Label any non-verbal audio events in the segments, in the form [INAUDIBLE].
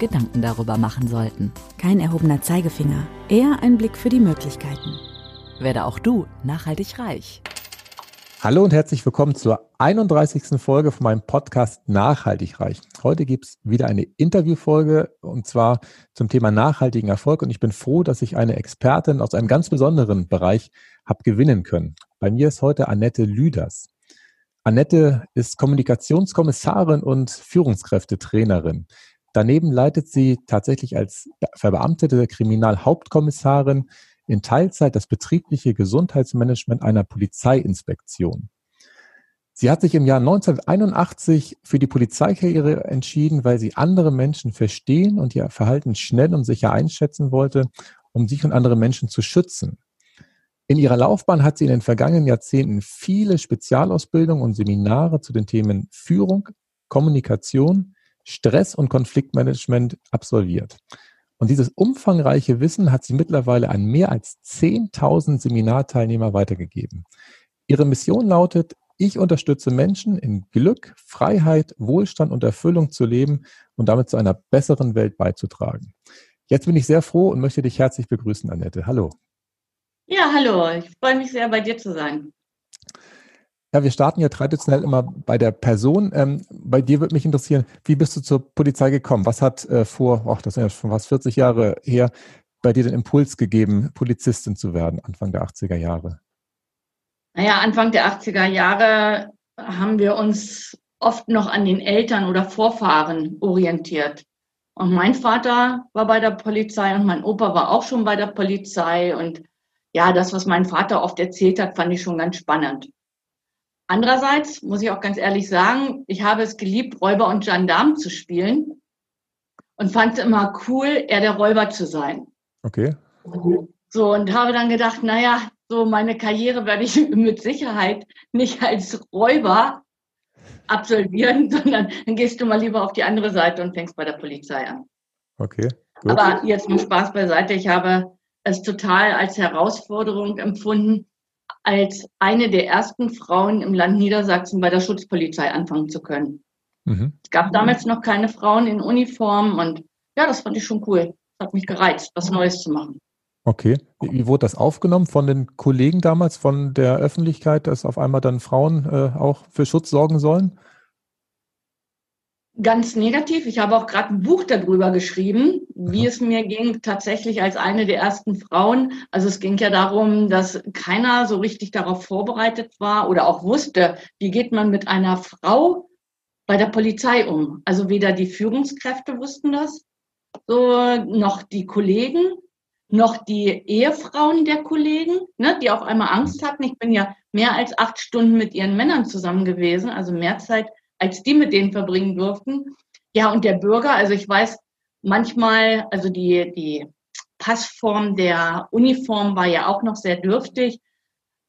Gedanken darüber machen sollten. Kein erhobener Zeigefinger, eher ein Blick für die Möglichkeiten. Werde auch du nachhaltig reich. Hallo und herzlich willkommen zur 31. Folge von meinem Podcast Nachhaltig reich. Heute gibt es wieder eine Interviewfolge und zwar zum Thema nachhaltigen Erfolg und ich bin froh, dass ich eine Expertin aus einem ganz besonderen Bereich habe gewinnen können. Bei mir ist heute Annette Lüders. Annette ist Kommunikationskommissarin und Führungskräftetrainerin. Daneben leitet sie tatsächlich als verbeamtete Kriminalhauptkommissarin in Teilzeit das betriebliche Gesundheitsmanagement einer Polizeiinspektion. Sie hat sich im Jahr 1981 für die Polizeikarriere entschieden, weil sie andere Menschen verstehen und ihr Verhalten schnell und sicher einschätzen wollte, um sich und andere Menschen zu schützen. In ihrer Laufbahn hat sie in den vergangenen Jahrzehnten viele Spezialausbildungen und Seminare zu den Themen Führung, Kommunikation, Stress- und Konfliktmanagement absolviert. Und dieses umfangreiche Wissen hat sie mittlerweile an mehr als 10.000 Seminarteilnehmer weitergegeben. Ihre Mission lautet, ich unterstütze Menschen in Glück, Freiheit, Wohlstand und Erfüllung zu leben und damit zu einer besseren Welt beizutragen. Jetzt bin ich sehr froh und möchte dich herzlich begrüßen, Annette. Hallo. Ja, hallo. Ich freue mich sehr, bei dir zu sein. Ja, wir starten ja traditionell immer bei der Person. Ähm, bei dir würde mich interessieren, wie bist du zur Polizei gekommen? Was hat äh, vor, ach, das sind ja schon fast 40 Jahre her, bei dir den Impuls gegeben, Polizistin zu werden, Anfang der 80er Jahre? Naja, Anfang der 80er Jahre haben wir uns oft noch an den Eltern oder Vorfahren orientiert. Und mein Vater war bei der Polizei und mein Opa war auch schon bei der Polizei. Und ja, das, was mein Vater oft erzählt hat, fand ich schon ganz spannend. Andererseits muss ich auch ganz ehrlich sagen, ich habe es geliebt, Räuber und Gendarm zu spielen und fand es immer cool, eher der Räuber zu sein. Okay. So, und habe dann gedacht, naja, so meine Karriere werde ich [LAUGHS] mit Sicherheit nicht als Räuber absolvieren, [LAUGHS] sondern dann gehst du mal lieber auf die andere Seite und fängst bei der Polizei an. Okay. Gut. Aber jetzt nur Spaß beiseite. Ich habe es total als Herausforderung empfunden, als eine der ersten Frauen im Land Niedersachsen bei der Schutzpolizei anfangen zu können. Mhm. Es gab damals noch keine Frauen in Uniform und ja, das fand ich schon cool. Das hat mich gereizt, was Neues zu machen. Okay. Wie wurde das aufgenommen von den Kollegen damals, von der Öffentlichkeit, dass auf einmal dann Frauen äh, auch für Schutz sorgen sollen? Ganz negativ. Ich habe auch gerade ein Buch darüber geschrieben, wie es mir ging, tatsächlich als eine der ersten Frauen. Also es ging ja darum, dass keiner so richtig darauf vorbereitet war oder auch wusste, wie geht man mit einer Frau bei der Polizei um. Also weder die Führungskräfte wussten das, so noch die Kollegen, noch die Ehefrauen der Kollegen, ne, die auf einmal Angst hatten. Ich bin ja mehr als acht Stunden mit ihren Männern zusammen gewesen, also mehr Zeit als die mit denen verbringen durften. Ja, und der Bürger, also ich weiß manchmal, also die, die Passform der Uniform war ja auch noch sehr dürftig.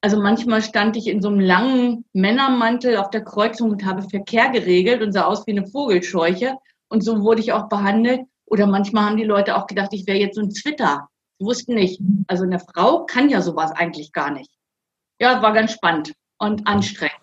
Also manchmal stand ich in so einem langen Männermantel auf der Kreuzung und habe Verkehr geregelt und sah aus wie eine Vogelscheuche. Und so wurde ich auch behandelt. Oder manchmal haben die Leute auch gedacht, ich wäre jetzt so ein Twitter. Wussten nicht. Also eine Frau kann ja sowas eigentlich gar nicht. Ja, war ganz spannend und anstrengend.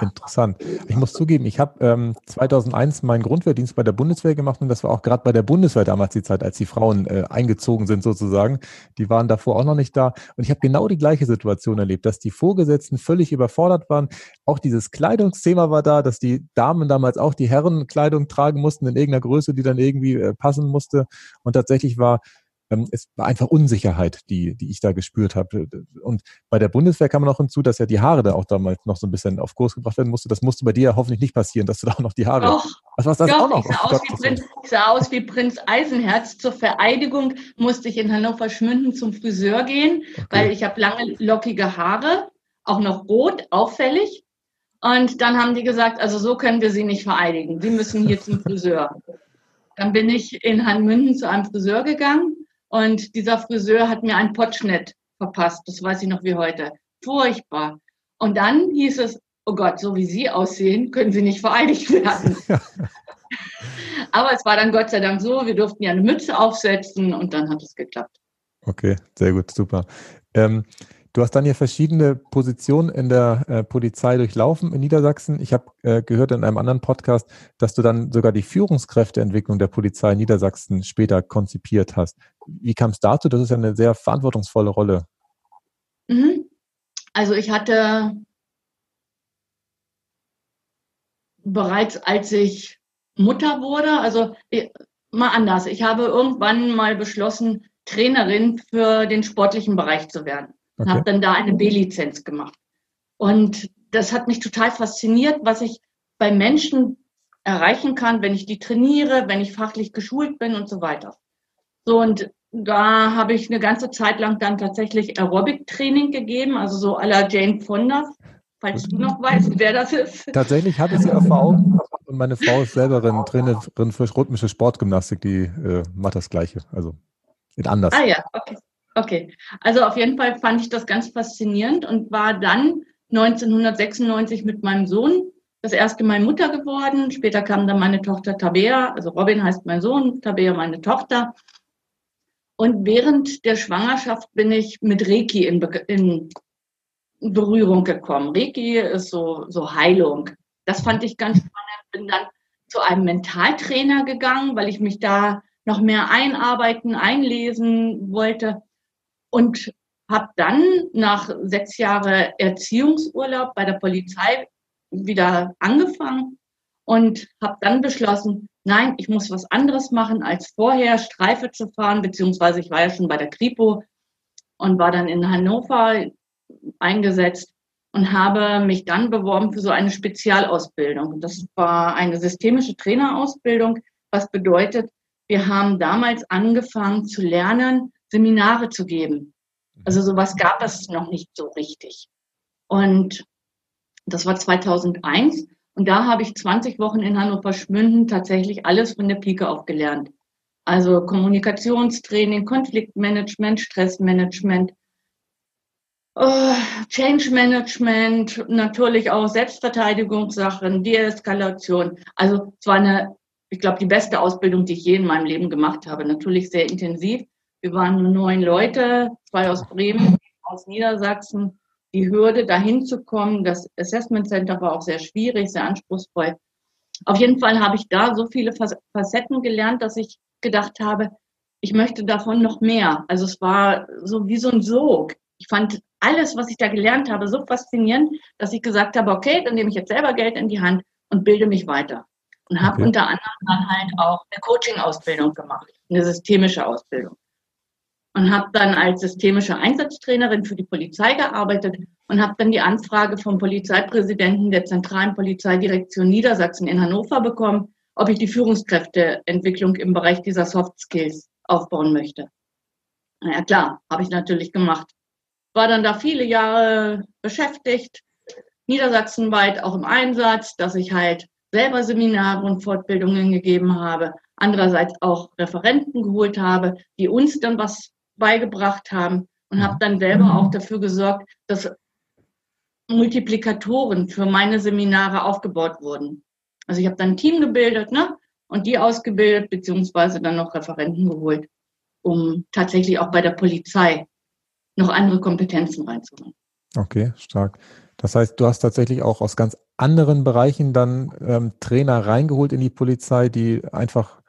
Interessant. Ich muss zugeben, ich habe ähm, 2001 meinen Grundwehrdienst bei der Bundeswehr gemacht und das war auch gerade bei der Bundeswehr damals die Zeit, als die Frauen äh, eingezogen sind sozusagen. Die waren davor auch noch nicht da und ich habe genau die gleiche Situation erlebt, dass die Vorgesetzten völlig überfordert waren. Auch dieses Kleidungsthema war da, dass die Damen damals auch die Herrenkleidung tragen mussten in irgendeiner Größe, die dann irgendwie äh, passen musste und tatsächlich war ähm, es war einfach Unsicherheit, die, die ich da gespürt habe. Und bei der Bundeswehr kam noch hinzu, dass ja die Haare da auch damals noch so ein bisschen auf Kurs gebracht werden musste. Das musste bei dir ja hoffentlich nicht passieren, dass du da auch noch die Haare. Doch, was war das doch, auch noch? Ich sah, aus wie Prinz, ich sah aus wie Prinz Eisenherz. Zur Vereidigung musste ich in Hannover Schmünden zum Friseur gehen, okay. weil ich habe lange lockige Haare, auch noch rot, auffällig. Und dann haben die gesagt, also so können wir sie nicht vereidigen. Sie müssen hier zum [LAUGHS] Friseur. Dann bin ich in Hanmünden zu einem Friseur gegangen Und dieser Friseur hat mir einen Potschnitt verpasst. Das weiß ich noch wie heute. Furchtbar. Und dann hieß es, oh Gott, so wie Sie aussehen, können Sie nicht vereidigt werden. [LAUGHS] Aber es war dann Gott sei Dank so, wir durften ja eine Mütze aufsetzen und dann hat es geklappt. Okay, sehr gut, super. Ähm, du hast dann ja verschiedene Positionen in der äh, Polizei durchlaufen in Niedersachsen. Ich habe äh, gehört in einem anderen Podcast, dass du dann sogar die Führungskräfteentwicklung der Polizei in Niedersachsen später konzipiert hast. Wie kam es dazu? Das ist ja eine sehr verantwortungsvolle Rolle. Mhm. Also ich hatte bereits, als ich Mutter wurde, also mal anders. Ich habe irgendwann mal beschlossen, Trainerin für den sportlichen Bereich zu werden. Okay. Und habe dann da eine B-Lizenz gemacht. Und das hat mich total fasziniert, was ich bei Menschen erreichen kann, wenn ich die trainiere, wenn ich fachlich geschult bin und so weiter. So, und da habe ich eine ganze Zeit lang dann tatsächlich Aerobic-Training gegeben, also so à la Jane Fonda, falls du noch weißt, wer das ist. Tatsächlich hatte sie Erfahrung und meine Frau ist selber Trainerin für rhythmische Sportgymnastik, die äh, macht das Gleiche. Also mit anders. Ah ja, okay. Okay. Also auf jeden Fall fand ich das ganz faszinierend und war dann 1996 mit meinem Sohn das erste Mal Mutter geworden. Später kam dann meine Tochter Tabea, also Robin heißt mein Sohn, Tabea meine Tochter. Und während der Schwangerschaft bin ich mit Reiki in, in Berührung gekommen. Reiki ist so, so Heilung. Das fand ich ganz spannend. Bin dann zu einem Mentaltrainer gegangen, weil ich mich da noch mehr einarbeiten, einlesen wollte und habe dann nach sechs Jahren Erziehungsurlaub bei der Polizei wieder angefangen und habe dann beschlossen, nein, ich muss was anderes machen als vorher, Streife zu fahren, beziehungsweise ich war ja schon bei der Kripo und war dann in Hannover eingesetzt und habe mich dann beworben für so eine Spezialausbildung. Das war eine systemische Trainerausbildung, was bedeutet, wir haben damals angefangen zu lernen, Seminare zu geben. Also sowas gab es noch nicht so richtig. Und das war 2001 und da habe ich 20 Wochen in Hannover Schmünden tatsächlich alles von der Pike auf gelernt. Also Kommunikationstraining, Konfliktmanagement, Stressmanagement, uh, Change Management, natürlich auch Selbstverteidigungssachen, Deeskalation. Also es war eine ich glaube, die beste Ausbildung, die ich je in meinem Leben gemacht habe. Natürlich sehr intensiv. Wir waren nur neun Leute, zwei aus Bremen, aus Niedersachsen. Die Hürde, dahin zu kommen, das Assessment Center war auch sehr schwierig, sehr anspruchsvoll. Auf jeden Fall habe ich da so viele Facetten gelernt, dass ich gedacht habe, ich möchte davon noch mehr. Also es war so wie so ein Sog. Ich fand alles, was ich da gelernt habe, so faszinierend, dass ich gesagt habe, okay, dann nehme ich jetzt selber Geld in die Hand und bilde mich weiter und habe okay. unter anderem dann halt auch eine Coaching-Ausbildung gemacht, eine systemische Ausbildung. Und habe dann als systemische Einsatztrainerin für die Polizei gearbeitet und habe dann die Anfrage vom Polizeipräsidenten der zentralen Polizeidirektion Niedersachsen in Hannover bekommen, ob ich die Führungskräfteentwicklung im Bereich dieser Soft Skills aufbauen möchte. Na ja, klar, habe ich natürlich gemacht. War dann da viele Jahre beschäftigt, niedersachsenweit auch im Einsatz, dass ich halt selber Seminare und Fortbildungen gegeben habe, andererseits auch Referenten geholt habe, die uns dann was beigebracht haben und habe dann selber auch dafür gesorgt, dass Multiplikatoren für meine Seminare aufgebaut wurden. Also ich habe dann ein Team gebildet ne? und die ausgebildet, beziehungsweise dann noch Referenten geholt, um tatsächlich auch bei der Polizei noch andere Kompetenzen reinzubringen. Okay, stark. Das heißt, du hast tatsächlich auch aus ganz anderen Bereichen dann ähm, Trainer reingeholt in die Polizei, die einfach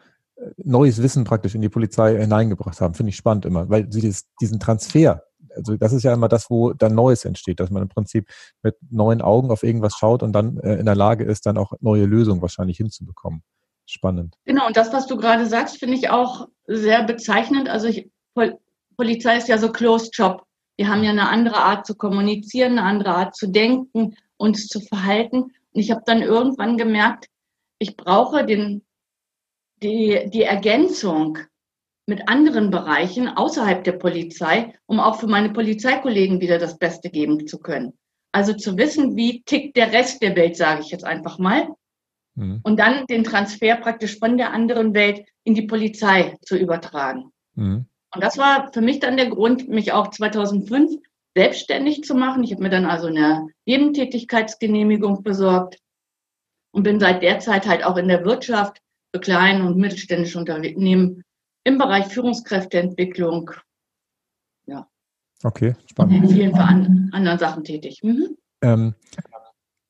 neues Wissen praktisch in die Polizei hineingebracht haben. Finde ich spannend immer, weil sie dieses, diesen Transfer, also das ist ja immer das, wo dann Neues entsteht, dass man im Prinzip mit neuen Augen auf irgendwas schaut und dann äh, in der Lage ist, dann auch neue Lösungen wahrscheinlich hinzubekommen. Spannend. Genau, und das, was du gerade sagst, finde ich auch sehr bezeichnend. Also ich, Pol Polizei ist ja so Closed Job. Wir haben ja eine andere Art zu kommunizieren, eine andere Art zu denken uns zu verhalten. Und ich habe dann irgendwann gemerkt, ich brauche den, die, die Ergänzung mit anderen Bereichen außerhalb der Polizei, um auch für meine Polizeikollegen wieder das Beste geben zu können. Also zu wissen, wie tickt der Rest der Welt, sage ich jetzt einfach mal. Mhm. Und dann den Transfer praktisch von der anderen Welt in die Polizei zu übertragen. Mhm. Und das war für mich dann der Grund, mich auch 2005 selbstständig zu machen. Ich habe mir dann also eine Nebentätigkeitsgenehmigung besorgt und bin seit der Zeit halt auch in der Wirtschaft für kleine und mittelständische Unternehmen im Bereich Führungskräfteentwicklung, ja. Okay, spannend. In vielen an, anderen Sachen tätig. Mhm. Ähm,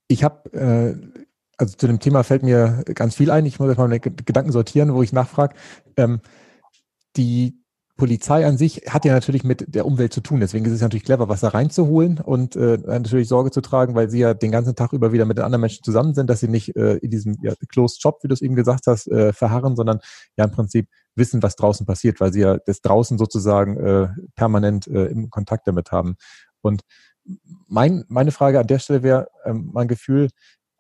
ich habe, äh, also zu dem Thema fällt mir ganz viel ein. Ich muss jetzt mal meine Gedanken sortieren, wo ich nachfrage. Ähm, die Polizei an sich hat ja natürlich mit der Umwelt zu tun. Deswegen ist es natürlich clever, Wasser reinzuholen und äh, natürlich Sorge zu tragen, weil sie ja den ganzen Tag über wieder mit den anderen Menschen zusammen sind, dass sie nicht äh, in diesem ja, Closed Shop, wie du es eben gesagt hast, äh, verharren, sondern ja im Prinzip wissen, was draußen passiert, weil sie ja das draußen sozusagen äh, permanent äh, im Kontakt damit haben. Und mein, meine Frage an der Stelle wäre ähm, mein Gefühl,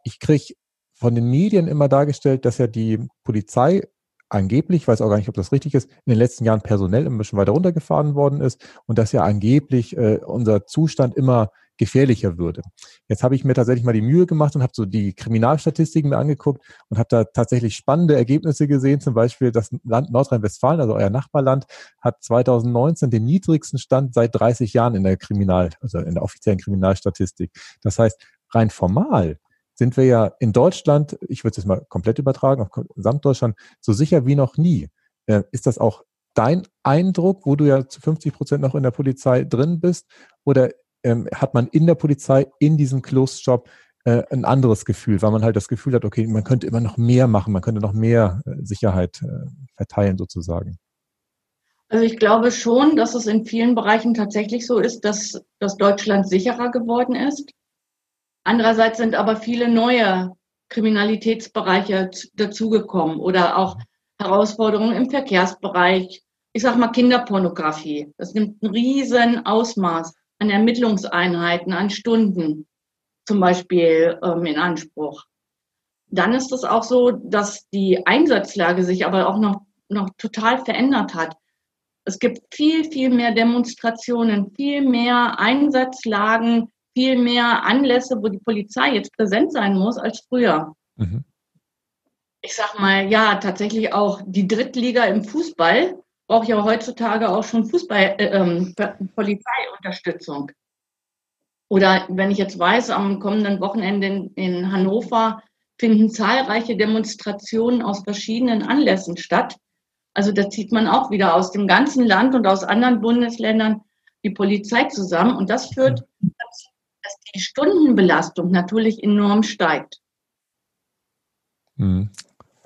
ich kriege von den Medien immer dargestellt, dass ja die Polizei angeblich, ich weiß auch gar nicht, ob das richtig ist, in den letzten Jahren personell ein bisschen weiter runtergefahren worden ist und dass ja angeblich äh, unser Zustand immer gefährlicher würde. Jetzt habe ich mir tatsächlich mal die Mühe gemacht und habe so die Kriminalstatistiken mir angeguckt und habe da tatsächlich spannende Ergebnisse gesehen. Zum Beispiel das Land Nordrhein-Westfalen, also euer Nachbarland, hat 2019 den niedrigsten Stand seit 30 Jahren in der Kriminal, also in der offiziellen Kriminalstatistik. Das heißt, rein formal sind wir ja in Deutschland, ich würde es jetzt mal komplett übertragen, auf Gesamtdeutschland, so sicher wie noch nie. Äh, ist das auch dein Eindruck, wo du ja zu 50 Prozent noch in der Polizei drin bist? Oder ähm, hat man in der Polizei, in diesem Closed Job, äh, ein anderes Gefühl, weil man halt das Gefühl hat, okay, man könnte immer noch mehr machen, man könnte noch mehr äh, Sicherheit äh, verteilen sozusagen? Also ich glaube schon, dass es in vielen Bereichen tatsächlich so ist, dass, dass Deutschland sicherer geworden ist. Andererseits sind aber viele neue Kriminalitätsbereiche dazugekommen oder auch Herausforderungen im Verkehrsbereich. Ich sag mal Kinderpornografie. Das nimmt ein riesen Ausmaß an Ermittlungseinheiten, an Stunden zum Beispiel ähm, in Anspruch. Dann ist es auch so, dass die Einsatzlage sich aber auch noch, noch total verändert hat. Es gibt viel, viel mehr Demonstrationen, viel mehr Einsatzlagen, viel mehr Anlässe, wo die Polizei jetzt präsent sein muss als früher. Mhm. Ich sag mal, ja, tatsächlich auch die Drittliga im Fußball braucht ja heutzutage auch schon Fußball, äh, ähm, Polizeiunterstützung. Oder wenn ich jetzt weiß, am kommenden Wochenende in, in Hannover finden zahlreiche Demonstrationen aus verschiedenen Anlässen statt. Also da zieht man auch wieder aus dem ganzen Land und aus anderen Bundesländern die Polizei zusammen. Und das führt dazu, dass die Stundenbelastung natürlich enorm steigt. Hm.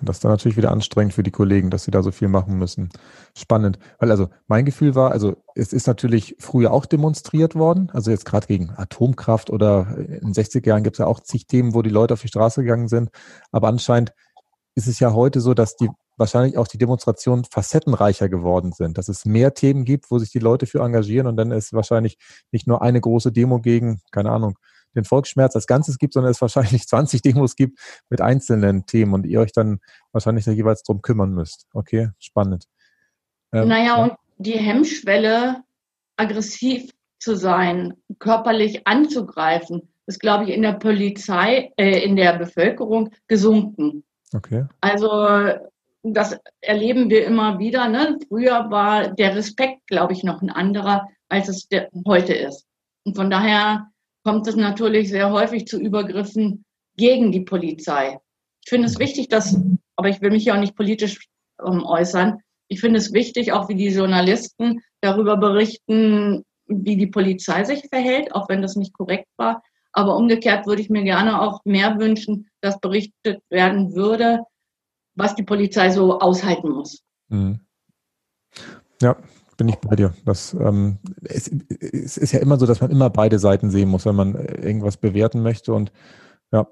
Das ist dann natürlich wieder anstrengend für die Kollegen, dass sie da so viel machen müssen. Spannend. Weil also mein Gefühl war, also es ist natürlich früher auch demonstriert worden, also jetzt gerade gegen Atomkraft oder in den 60er Jahren gibt es ja auch zig Themen, wo die Leute auf die Straße gegangen sind. Aber anscheinend ist es ja heute so, dass die wahrscheinlich auch die Demonstrationen facettenreicher geworden sind, dass es mehr Themen gibt, wo sich die Leute für engagieren und dann ist wahrscheinlich nicht nur eine große Demo gegen, keine Ahnung, den Volksschmerz als Ganzes gibt, sondern es [LAUGHS] wahrscheinlich 20 Demos gibt mit einzelnen Themen und ihr euch dann wahrscheinlich da jeweils drum kümmern müsst. Okay, spannend. Ähm, naja, ja. und die Hemmschwelle, aggressiv zu sein, körperlich anzugreifen, ist, glaube ich, in der Polizei, äh, in der Bevölkerung gesunken. Okay. Also das erleben wir immer wieder. Ne? Früher war der Respekt, glaube ich, noch ein anderer, als es heute ist. Und von daher kommt es natürlich sehr häufig zu Übergriffen gegen die Polizei. Ich finde es wichtig, dass, aber ich will mich ja auch nicht politisch ähm, äußern, ich finde es wichtig, auch wie die Journalisten darüber berichten, wie die Polizei sich verhält, auch wenn das nicht korrekt war. Aber umgekehrt würde ich mir gerne auch mehr wünschen, dass berichtet werden würde, was die Polizei so aushalten muss. Mhm. Ja, bin ich bei dir. Das, ähm, es, es, ist ja immer so, dass man immer beide Seiten sehen muss, wenn man äh, irgendwas bewerten möchte. Und ja,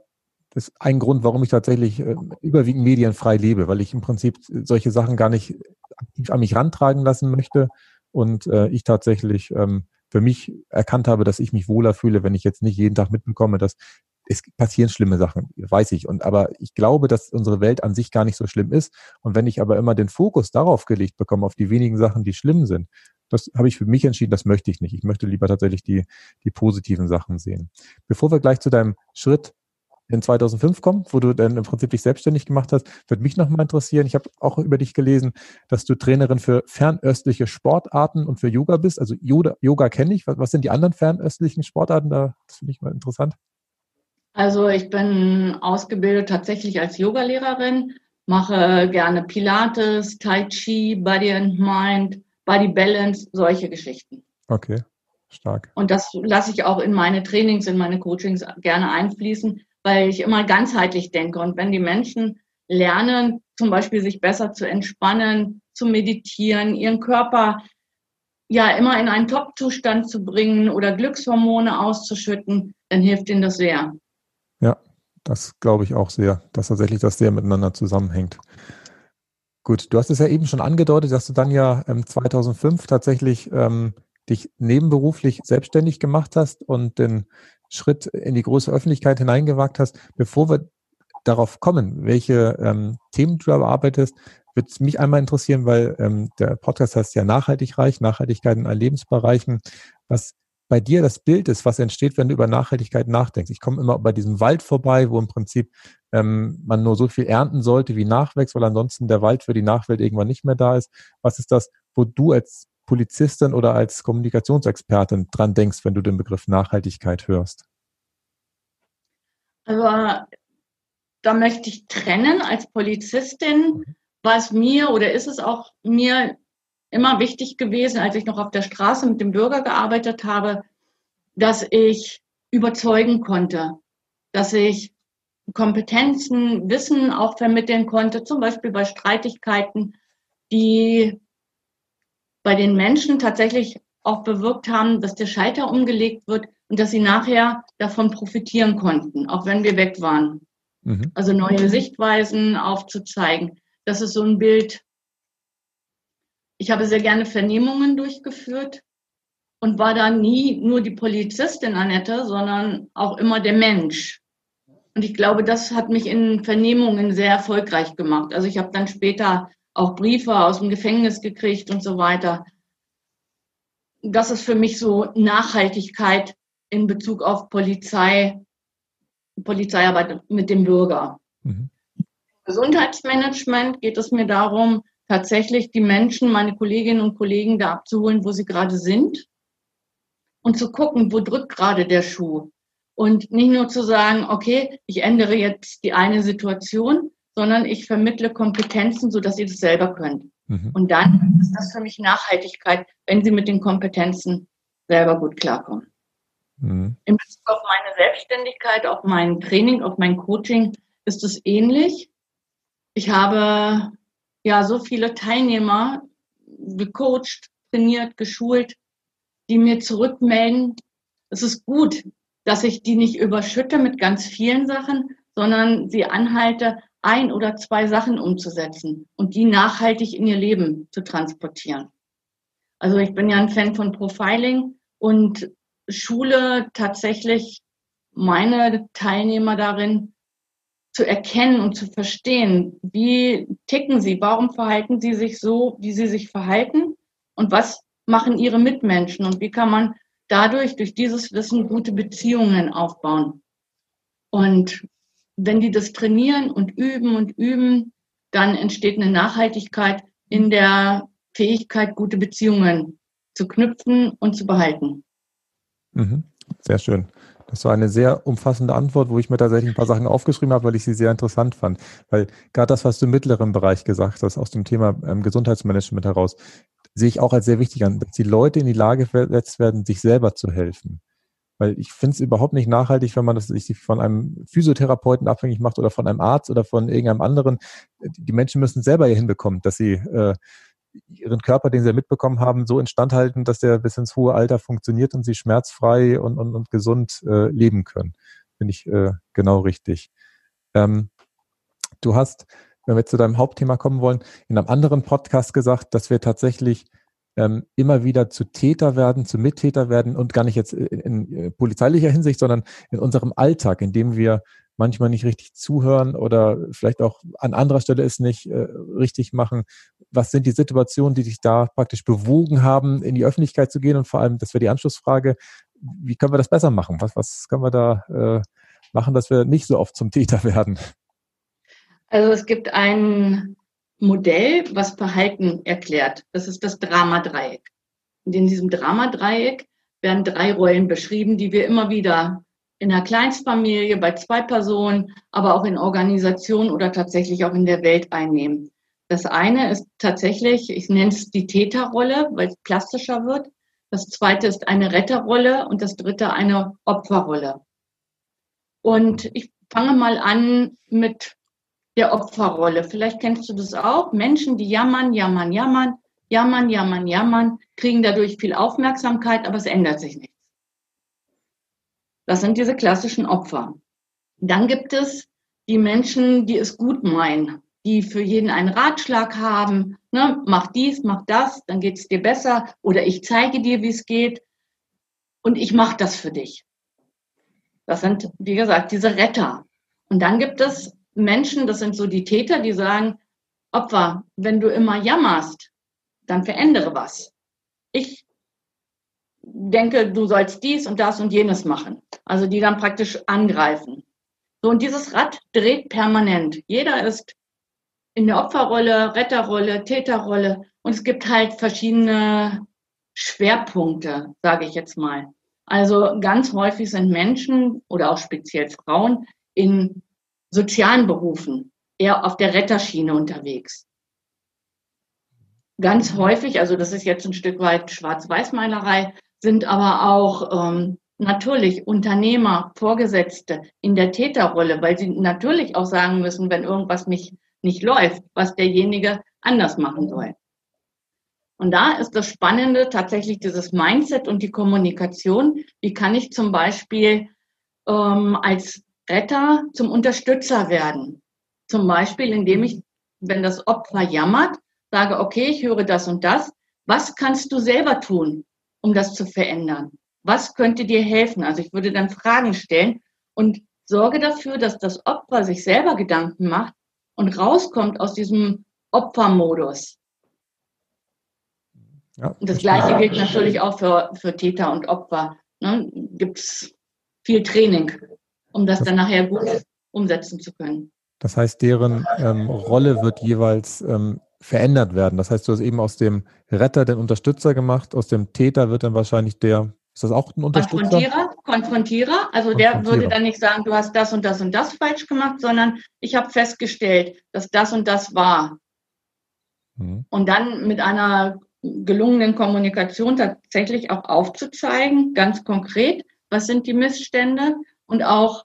das ist ein Grund, warum ich tatsächlich äh, überwiegend medienfrei lebe, weil ich im Prinzip solche Sachen gar nicht aktiv an mich rantragen lassen möchte. Und äh, ich tatsächlich ähm, für mich erkannt habe, dass ich mich wohler fühle, wenn ich jetzt nicht jeden Tag mitbekomme, dass es passieren schlimme Sachen, weiß ich. Und aber ich glaube, dass unsere Welt an sich gar nicht so schlimm ist. Und wenn ich aber immer den Fokus darauf gelegt bekomme, auf die wenigen Sachen, die schlimm sind, das habe ich für mich entschieden, das möchte ich nicht. Ich möchte lieber tatsächlich die, die positiven Sachen sehen. Bevor wir gleich zu deinem Schritt in 2005 kommen, wo du dann im Prinzip dich selbstständig gemacht hast. Würde mich nochmal interessieren. Ich habe auch über dich gelesen, dass du Trainerin für fernöstliche Sportarten und für Yoga bist. Also Yoga, Yoga kenne ich. Was, was, sind die anderen fernöstlichen Sportarten? Da, das finde ich mal interessant. Also ich bin ausgebildet tatsächlich als Yogalehrerin, mache gerne Pilates, Tai Chi, Body and Mind, Body Balance, solche Geschichten. Okay, stark. Und das lasse ich auch in meine Trainings, in meine Coachings gerne einfließen, weil ich immer ganzheitlich denke. Und wenn die Menschen lernen, zum Beispiel sich besser zu entspannen, zu meditieren, ihren Körper ja immer in einen Top-Zustand zu bringen oder Glückshormone auszuschütten, dann hilft ihnen das sehr. Ja, das glaube ich auch sehr, dass tatsächlich das sehr miteinander zusammenhängt. Gut, du hast es ja eben schon angedeutet, dass du dann ja ähm, 2005 tatsächlich ähm, dich nebenberuflich selbstständig gemacht hast und den Schritt in die große Öffentlichkeit hineingewagt hast. Bevor wir darauf kommen, welche ähm, Themen du bearbeitest, würde es mich einmal interessieren, weil ähm, der Podcast heißt ja nachhaltig reich, Nachhaltigkeit in allen Lebensbereichen. Was bei dir das Bild ist, was entsteht, wenn du über Nachhaltigkeit nachdenkst. Ich komme immer bei diesem Wald vorbei, wo im Prinzip ähm, man nur so viel ernten sollte, wie nachwächst, weil ansonsten der Wald für die Nachwelt irgendwann nicht mehr da ist. Was ist das, wo du als Polizistin oder als Kommunikationsexpertin dran denkst, wenn du den Begriff Nachhaltigkeit hörst? Also da möchte ich trennen als Polizistin, war es mir oder ist es auch mir immer wichtig gewesen, als ich noch auf der Straße mit dem Bürger gearbeitet habe, dass ich überzeugen konnte, dass ich Kompetenzen, Wissen auch vermitteln konnte, zum Beispiel bei Streitigkeiten, die bei den Menschen tatsächlich auch bewirkt haben, dass der Scheiter umgelegt wird und dass sie nachher davon profitieren konnten, auch wenn wir weg waren. Mhm. Also neue Sichtweisen aufzuzeigen. Das ist so ein Bild. Ich habe sehr gerne Vernehmungen durchgeführt und war da nie nur die Polizistin Annette, sondern auch immer der Mensch. Und ich glaube, das hat mich in Vernehmungen sehr erfolgreich gemacht. Also ich habe dann später auch Briefe aus dem Gefängnis gekriegt und so weiter. Das ist für mich so Nachhaltigkeit in Bezug auf Polizei, Polizeiarbeit mit dem Bürger. Mhm. Gesundheitsmanagement geht es mir darum, tatsächlich die Menschen, meine Kolleginnen und Kollegen da abzuholen, wo sie gerade sind und zu gucken, wo drückt gerade der Schuh. Und nicht nur zu sagen, okay, ich ändere jetzt die eine Situation, sondern ich vermittle Kompetenzen, sodass sie das selber können. Mhm. Und dann ist das für mich Nachhaltigkeit, wenn sie mit den Kompetenzen selber gut klarkommen. Mhm. In Bezug auf meine Selbstständigkeit, auf mein Training, auf mein Coaching ist es ähnlich. Ich habe ja so viele Teilnehmer gecoacht, trainiert, geschult, die mir zurückmelden, es ist gut, dass ich die nicht überschütte mit ganz vielen Sachen, sondern sie anhalte, ein oder zwei Sachen umzusetzen und die nachhaltig in ihr Leben zu transportieren. Also ich bin ja ein Fan von Profiling und Schule tatsächlich meine Teilnehmer darin zu erkennen und zu verstehen, wie ticken sie, warum verhalten sie sich so, wie sie sich verhalten und was machen ihre Mitmenschen und wie kann man dadurch, durch dieses Wissen, gute Beziehungen aufbauen. Und wenn die das trainieren und üben und üben, dann entsteht eine Nachhaltigkeit in der Fähigkeit, gute Beziehungen zu knüpfen und zu behalten. Mhm. Sehr schön. Das war eine sehr umfassende Antwort, wo ich mir tatsächlich ein paar Sachen aufgeschrieben habe, weil ich sie sehr interessant fand. Weil gerade das, was du im mittleren Bereich gesagt hast, aus dem Thema ähm, Gesundheitsmanagement heraus, sehe ich auch als sehr wichtig an, dass die Leute in die Lage versetzt werden, sich selber zu helfen. Weil ich finde es überhaupt nicht nachhaltig, wenn man das sich von einem Physiotherapeuten abhängig macht oder von einem Arzt oder von irgendeinem anderen. Die Menschen müssen selber hier hinbekommen, dass sie äh, ihren Körper, den sie mitbekommen haben, so instand halten, dass der bis ins hohe Alter funktioniert und sie schmerzfrei und, und, und gesund äh, leben können. Finde ich äh, genau richtig. Ähm, du hast, wenn wir zu deinem Hauptthema kommen wollen, in einem anderen Podcast gesagt, dass wir tatsächlich ähm, immer wieder zu Täter werden, zu Mittäter werden und gar nicht jetzt in, in, äh, polizeilicher Hinsicht, sondern in unserem Alltag, in dem wir manchmal nicht richtig zuhören oder vielleicht auch an anderer Stelle es nicht äh, richtig machen. Was sind die Situationen, die dich da praktisch bewogen haben, in die Öffentlichkeit zu gehen? Und vor allem, das wäre die Anschlussfrage, wie können wir das besser machen? Was, was können wir da äh, machen, dass wir nicht so oft zum Täter [LAUGHS] werden? Also es gibt ein Modell, was Verhalten erklärt. Das ist das Dramadreieck. Und in diesem Dramadreieck werden drei Rollen beschrieben, die wir immer wieder in einer Kleinstfamilie, bei zwei Personen, aber auch in Organisationen oder tatsächlich auch in der Welt einnehmen. Das eine ist tatsächlich, ich nenne es die Täterrolle, weil es plastischer wird. Das zweite ist eine Retterrolle und das dritte eine Opferrolle. Und ich fange mal an mit der Opferrolle. Vielleicht kennst du das auch. Menschen, die jammern, jammern, jammern, jammern, jammern, jammern, kriegen dadurch viel Aufmerksamkeit, aber es ändert sich nichts. Das sind diese klassischen Opfer. Dann gibt es die Menschen, die es gut meinen, die für jeden einen Ratschlag haben. Ne? Mach dies, mach das, dann geht es dir besser. Oder ich zeige dir, wie es geht. Und ich mache das für dich. Das sind, wie gesagt, diese Retter. Und dann gibt es Menschen, das sind so die Täter, die sagen, Opfer, wenn du immer jammerst, dann verändere was. Ich denke, du sollst dies und das und jenes machen. Also die dann praktisch angreifen. So, und dieses Rad dreht permanent. Jeder ist in der Opferrolle, Retterrolle, Täterrolle. Und es gibt halt verschiedene Schwerpunkte, sage ich jetzt mal. Also ganz häufig sind Menschen oder auch speziell Frauen in sozialen Berufen eher auf der Retterschiene unterwegs. Ganz häufig, also das ist jetzt ein Stück weit Schwarz-Weiß-Malerei, sind aber auch ähm, natürlich Unternehmer, Vorgesetzte in der Täterrolle, weil sie natürlich auch sagen müssen, wenn irgendwas nicht, nicht läuft, was derjenige anders machen soll. Und da ist das Spannende tatsächlich dieses Mindset und die Kommunikation. Wie kann ich zum Beispiel ähm, als Retter zum Unterstützer werden? Zum Beispiel, indem ich, wenn das Opfer jammert, sage, okay, ich höre das und das. Was kannst du selber tun? Um das zu verändern? Was könnte dir helfen? Also ich würde dann Fragen stellen und sorge dafür, dass das Opfer sich selber Gedanken macht und rauskommt aus diesem Opfermodus. Ja, und das Gleiche gilt natürlich auch für, für Täter und Opfer. Ne? Gibt es viel Training, um das dann nachher gut umsetzen zu können. Das heißt, deren ähm, Rolle wird jeweils ähm, verändert werden. Das heißt, du hast eben aus dem Retter den Unterstützer gemacht, aus dem Täter wird dann wahrscheinlich der, ist das auch ein Unterstützer? Konfrontierer, Konfrontierer. Also Konfrontierer. der würde dann nicht sagen, du hast das und das und das falsch gemacht, sondern ich habe festgestellt, dass das und das war. Mhm. Und dann mit einer gelungenen Kommunikation tatsächlich auch aufzuzeigen, ganz konkret, was sind die Missstände und auch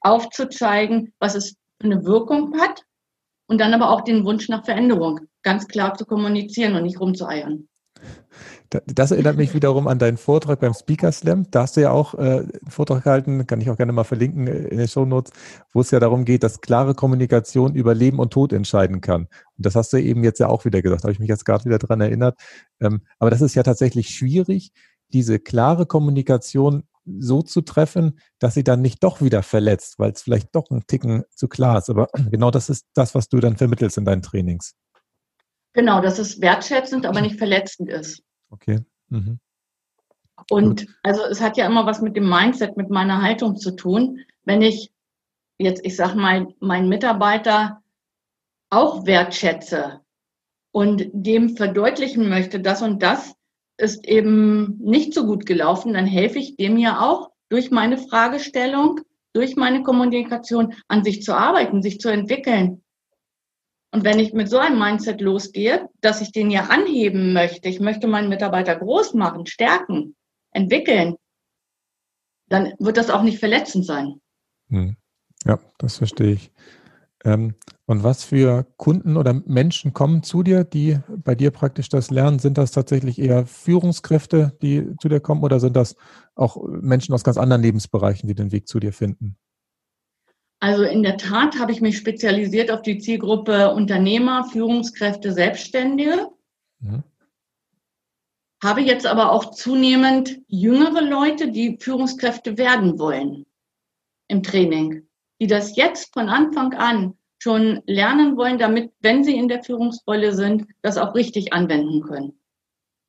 aufzuzeigen, was es für eine Wirkung hat und dann aber auch den Wunsch nach Veränderung ganz klar zu kommunizieren und nicht rumzueiern. Das erinnert mich wiederum an deinen Vortrag beim Speaker Slam. Da hast du ja auch äh, einen Vortrag gehalten, kann ich auch gerne mal verlinken äh, in den Show Notes, wo es ja darum geht, dass klare Kommunikation über Leben und Tod entscheiden kann. Und das hast du eben jetzt ja auch wieder gesagt, habe ich mich jetzt gerade wieder dran erinnert. Ähm, aber das ist ja tatsächlich schwierig, diese klare Kommunikation so zu treffen, dass sie dann nicht doch wieder verletzt, weil es vielleicht doch ein Ticken zu klar ist. Aber [CLEARS THROAT] genau das ist das, was du dann vermittelst in deinen Trainings. Genau, dass es wertschätzend, aber nicht verletzend ist. Okay. Mhm. Und Gut. also es hat ja immer was mit dem Mindset, mit meiner Haltung zu tun. Wenn ich jetzt, ich sag mal, meinen Mitarbeiter auch wertschätze und dem verdeutlichen möchte, das und das ist eben nicht so gut gelaufen, dann helfe ich dem ja auch durch meine Fragestellung, durch meine Kommunikation an sich zu arbeiten, sich zu entwickeln. Und wenn ich mit so einem Mindset losgehe, dass ich den ja anheben möchte, ich möchte meinen Mitarbeiter groß machen, stärken, entwickeln, dann wird das auch nicht verletzend sein. Hm. Ja, das verstehe ich. Ähm, und was für Kunden oder Menschen kommen zu dir, die bei dir praktisch das lernen? Sind das tatsächlich eher Führungskräfte, die zu dir kommen oder sind das auch Menschen aus ganz anderen Lebensbereichen, die den Weg zu dir finden? Also in der Tat habe ich mich spezialisiert auf die Zielgruppe Unternehmer, Führungskräfte, Selbstständige. Mhm. Habe jetzt aber auch zunehmend jüngere Leute, die Führungskräfte werden wollen im Training, die das jetzt von Anfang an schon lernen wollen, damit, wenn sie in der Führungsrolle sind, das auch richtig anwenden können.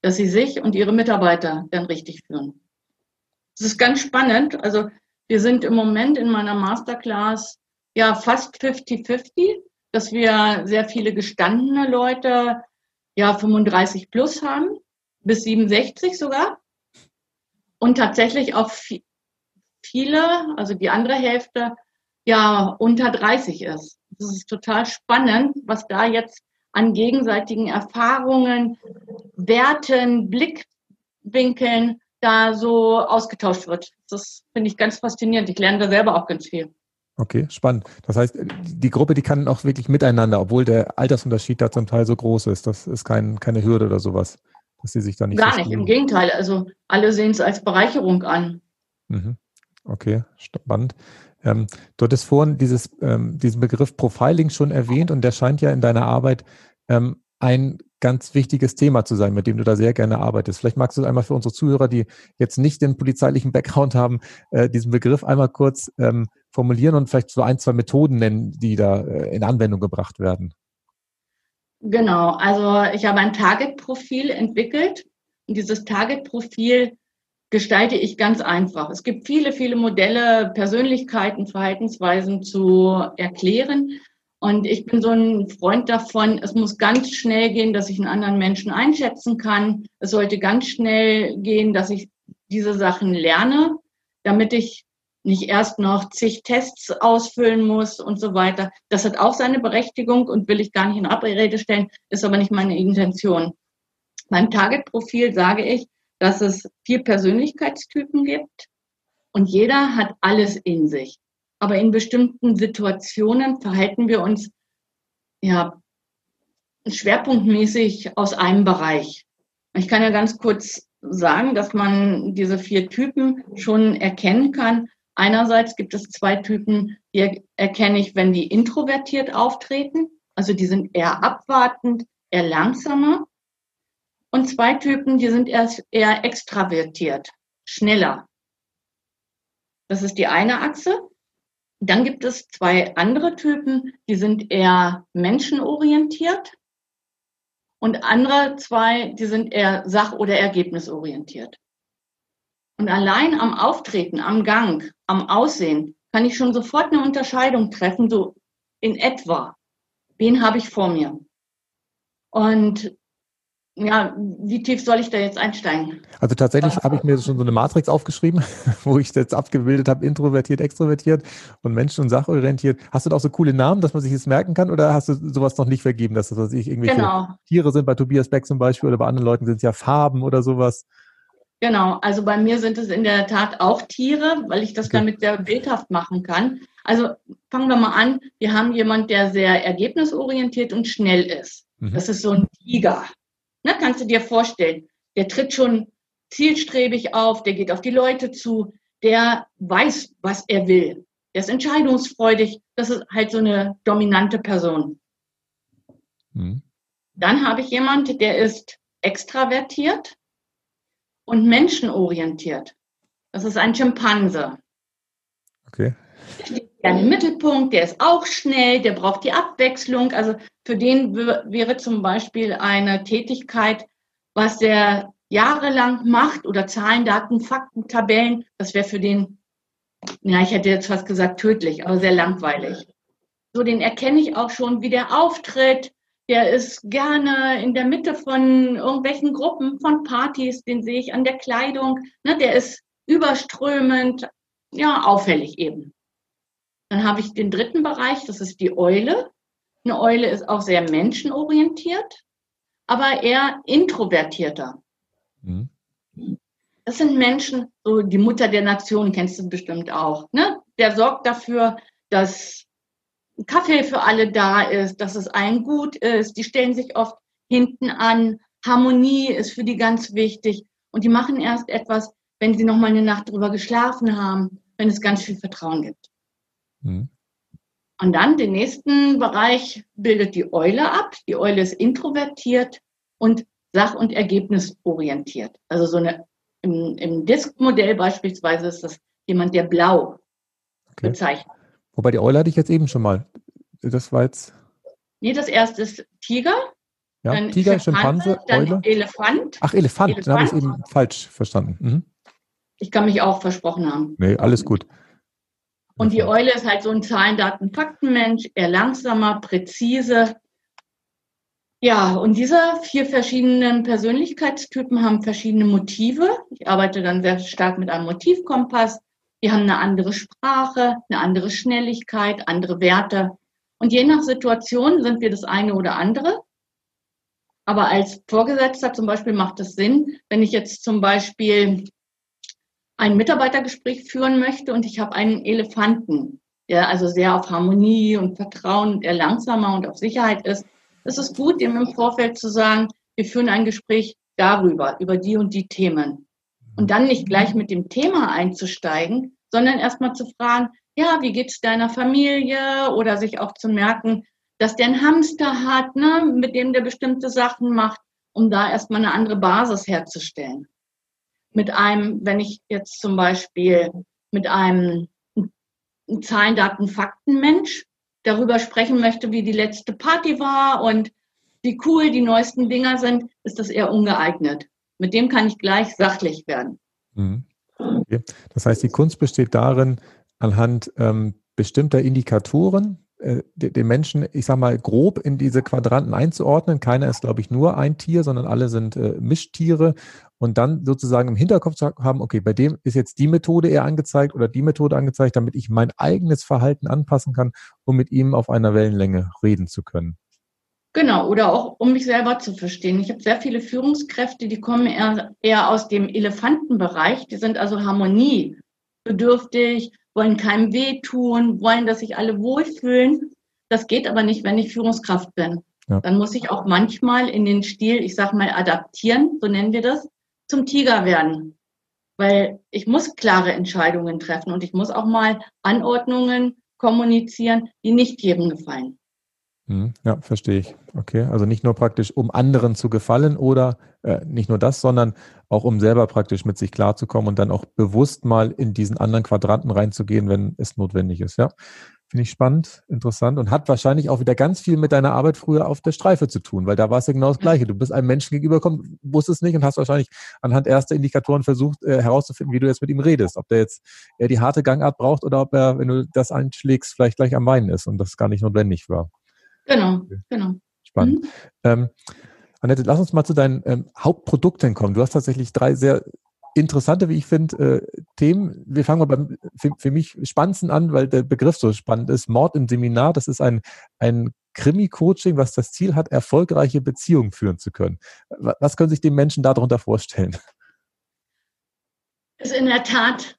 Dass sie sich und ihre Mitarbeiter dann richtig führen. Das ist ganz spannend. Also Wir sind im Moment in meiner Masterclass ja fast 50-50, dass wir sehr viele gestandene Leute, ja 35 plus haben, bis 67 sogar. Und tatsächlich auch viele, also die andere Hälfte, ja unter 30 ist. Das ist total spannend, was da jetzt an gegenseitigen Erfahrungen, Werten, Blickwinkeln da so ausgetauscht wird. Das finde ich ganz faszinierend. Ich lerne da selber auch ganz viel. Okay, spannend. Das heißt, die Gruppe, die kann auch wirklich miteinander, obwohl der Altersunterschied da zum Teil so groß ist. Das ist kein, keine Hürde oder sowas, dass sie sich da nicht. Gar nicht, im Gegenteil. Also alle sehen es als Bereicherung an. Mhm. Okay, spannend. Ähm, du hattest vorhin dieses, ähm, diesen Begriff Profiling schon erwähnt und der scheint ja in deiner Arbeit ähm, ein ganz wichtiges Thema zu sein, mit dem du da sehr gerne arbeitest. Vielleicht magst du einmal für unsere Zuhörer, die jetzt nicht den polizeilichen Background haben, äh, diesen Begriff einmal kurz ähm, formulieren und vielleicht so ein, zwei Methoden nennen, die da äh, in Anwendung gebracht werden. Genau, also ich habe ein Target-Profil entwickelt und dieses Target-Profil gestalte ich ganz einfach. Es gibt viele, viele Modelle, Persönlichkeiten, Verhaltensweisen zu erklären. Und ich bin so ein Freund davon, es muss ganz schnell gehen, dass ich einen anderen Menschen einschätzen kann. Es sollte ganz schnell gehen, dass ich diese Sachen lerne, damit ich nicht erst noch zig Tests ausfüllen muss und so weiter. Das hat auch seine Berechtigung und will ich gar nicht in Abrede stellen, ist aber nicht meine Intention. Beim Target-Profil sage ich, dass es vier Persönlichkeitstypen gibt und jeder hat alles in sich. Aber in bestimmten Situationen verhalten wir uns ja schwerpunktmäßig aus einem Bereich. Ich kann ja ganz kurz sagen, dass man diese vier Typen schon erkennen kann. Einerseits gibt es zwei Typen, die erkenne ich, wenn die introvertiert auftreten. Also die sind eher abwartend, eher langsamer. Und zwei Typen, die sind eher, eher extravertiert, schneller. Das ist die eine Achse. Dann gibt es zwei andere Typen, die sind eher menschenorientiert und andere zwei, die sind eher sach- oder ergebnisorientiert. Und allein am Auftreten, am Gang, am Aussehen kann ich schon sofort eine Unterscheidung treffen, so in etwa, wen habe ich vor mir. Und ja, wie tief soll ich da jetzt einsteigen? Also tatsächlich habe ich mir schon so eine Matrix aufgeschrieben, [LAUGHS] wo ich jetzt abgebildet habe, introvertiert, extrovertiert und menschen- und sachorientiert. Hast du da auch so coole Namen, dass man sich das merken kann oder hast du sowas noch nicht vergeben, dass das was ich irgendwelche genau. Tiere sind, bei Tobias Beck zum Beispiel oder bei anderen Leuten sind es ja Farben oder sowas? Genau, also bei mir sind es in der Tat auch Tiere, weil ich das okay. damit sehr bildhaft machen kann. Also fangen wir mal an. Wir haben jemand, der sehr ergebnisorientiert und schnell ist. Mhm. Das ist so ein Tiger. Ne, kannst du dir vorstellen, der tritt schon zielstrebig auf, der geht auf die Leute zu, der weiß, was er will. Der ist entscheidungsfreudig. Das ist halt so eine dominante Person. Mhm. Dann habe ich jemand, der ist extravertiert und menschenorientiert. Das ist ein Schimpanse. Okay. Steht gerne im Mittelpunkt, der ist auch schnell, der braucht die Abwechslung. Also für den wäre zum Beispiel eine Tätigkeit, was der jahrelang macht oder Zahlen, Daten, Fakten, Tabellen, das wäre für den, ja, ich hätte jetzt fast gesagt tödlich, aber sehr langweilig. So, den erkenne ich auch schon, wie der auftritt. Der ist gerne in der Mitte von irgendwelchen Gruppen, von Partys, den sehe ich an der Kleidung. Ne, der ist überströmend, ja, auffällig eben. Dann habe ich den dritten Bereich, das ist die Eule. Eine Eule ist auch sehr menschenorientiert, aber eher introvertierter. Mhm. Das sind Menschen, so die Mutter der Nation kennst du bestimmt auch. Ne? Der sorgt dafür, dass Kaffee für alle da ist, dass es allen gut ist. Die stellen sich oft hinten an. Harmonie ist für die ganz wichtig. Und die machen erst etwas, wenn sie noch mal eine Nacht drüber geschlafen haben, wenn es ganz viel Vertrauen gibt. Mhm. Und dann den nächsten Bereich bildet die Eule ab. Die Eule ist introvertiert und sach- und ergebnisorientiert. Also so eine, im, im Disk-Modell beispielsweise ist das jemand, der blau okay. bezeichnet. Wobei die Eule hatte ich jetzt eben schon mal. Das war jetzt. Nee, das erste ist Tiger. Ja, dann Tiger, Schimpanse, dann Eule. Elefant. Ach, Elefant, Elefant. dann habe ich es eben falsch verstanden. Mhm. Ich kann mich auch versprochen haben. Nee, alles gut. Und die Eule ist halt so ein Zahlen, Daten, Faktenmensch, eher langsamer, präzise. Ja, und diese vier verschiedenen Persönlichkeitstypen haben verschiedene Motive. Ich arbeite dann sehr stark mit einem Motivkompass. Die haben eine andere Sprache, eine andere Schnelligkeit, andere Werte. Und je nach Situation sind wir das eine oder andere. Aber als Vorgesetzter zum Beispiel macht es Sinn, wenn ich jetzt zum Beispiel ein Mitarbeitergespräch führen möchte und ich habe einen Elefanten, der also sehr auf Harmonie und Vertrauen, der langsamer und auf Sicherheit ist. Es ist gut, dem im Vorfeld zu sagen, wir führen ein Gespräch darüber, über die und die Themen. Und dann nicht gleich mit dem Thema einzusteigen, sondern erstmal zu fragen, ja, wie geht's deiner Familie? Oder sich auch zu merken, dass der einen Hamster hat, ne, mit dem der bestimmte Sachen macht, um da erstmal eine andere Basis herzustellen mit einem, wenn ich jetzt zum Beispiel mit einem Zahlen, Daten, Fakten Mensch darüber sprechen möchte, wie die letzte Party war und wie cool die neuesten Dinger sind, ist das eher ungeeignet. Mit dem kann ich gleich sachlich werden. Mhm. Okay. Das heißt, die Kunst besteht darin, anhand ähm, bestimmter Indikatoren den Menschen, ich sag mal, grob in diese Quadranten einzuordnen. Keiner ist, glaube ich, nur ein Tier, sondern alle sind äh, Mischtiere. Und dann sozusagen im Hinterkopf zu haben, okay, bei dem ist jetzt die Methode eher angezeigt oder die Methode angezeigt, damit ich mein eigenes Verhalten anpassen kann, um mit ihm auf einer Wellenlänge reden zu können. Genau, oder auch um mich selber zu verstehen. Ich habe sehr viele Führungskräfte, die kommen eher, eher aus dem Elefantenbereich, die sind also harmoniebedürftig, wollen keinem wehtun, wollen, dass sich alle wohlfühlen. Das geht aber nicht, wenn ich Führungskraft bin. Ja. Dann muss ich auch manchmal in den Stil, ich sag mal, adaptieren, so nennen wir das, zum Tiger werden. Weil ich muss klare Entscheidungen treffen und ich muss auch mal Anordnungen kommunizieren, die nicht jedem gefallen. Hm, ja, verstehe ich. Okay, also nicht nur praktisch, um anderen zu gefallen oder äh, nicht nur das, sondern auch um selber praktisch mit sich klarzukommen und dann auch bewusst mal in diesen anderen Quadranten reinzugehen, wenn es notwendig ist. Ja, finde ich spannend, interessant und hat wahrscheinlich auch wieder ganz viel mit deiner Arbeit früher auf der Streife zu tun, weil da war es ja genau das Gleiche. Du bist einem Menschen gegenübergekommen, wusstest nicht und hast wahrscheinlich anhand erster Indikatoren versucht äh, herauszufinden, wie du jetzt mit ihm redest, ob der jetzt eher die harte Gangart braucht oder ob er, wenn du das einschlägst, vielleicht gleich am Weinen ist und das gar nicht notwendig war. Genau, genau. Spannend. Mhm. Ähm, Annette, lass uns mal zu deinen ähm, Hauptprodukten kommen. Du hast tatsächlich drei sehr interessante, wie ich finde, äh, Themen. Wir fangen mal beim für, für, mich spannendsten an, weil der Begriff so spannend ist. Mord im Seminar, das ist ein, ein Krimi-Coaching, was das Ziel hat, erfolgreiche Beziehungen führen zu können. Was können sich die Menschen darunter vorstellen? Ist in der Tat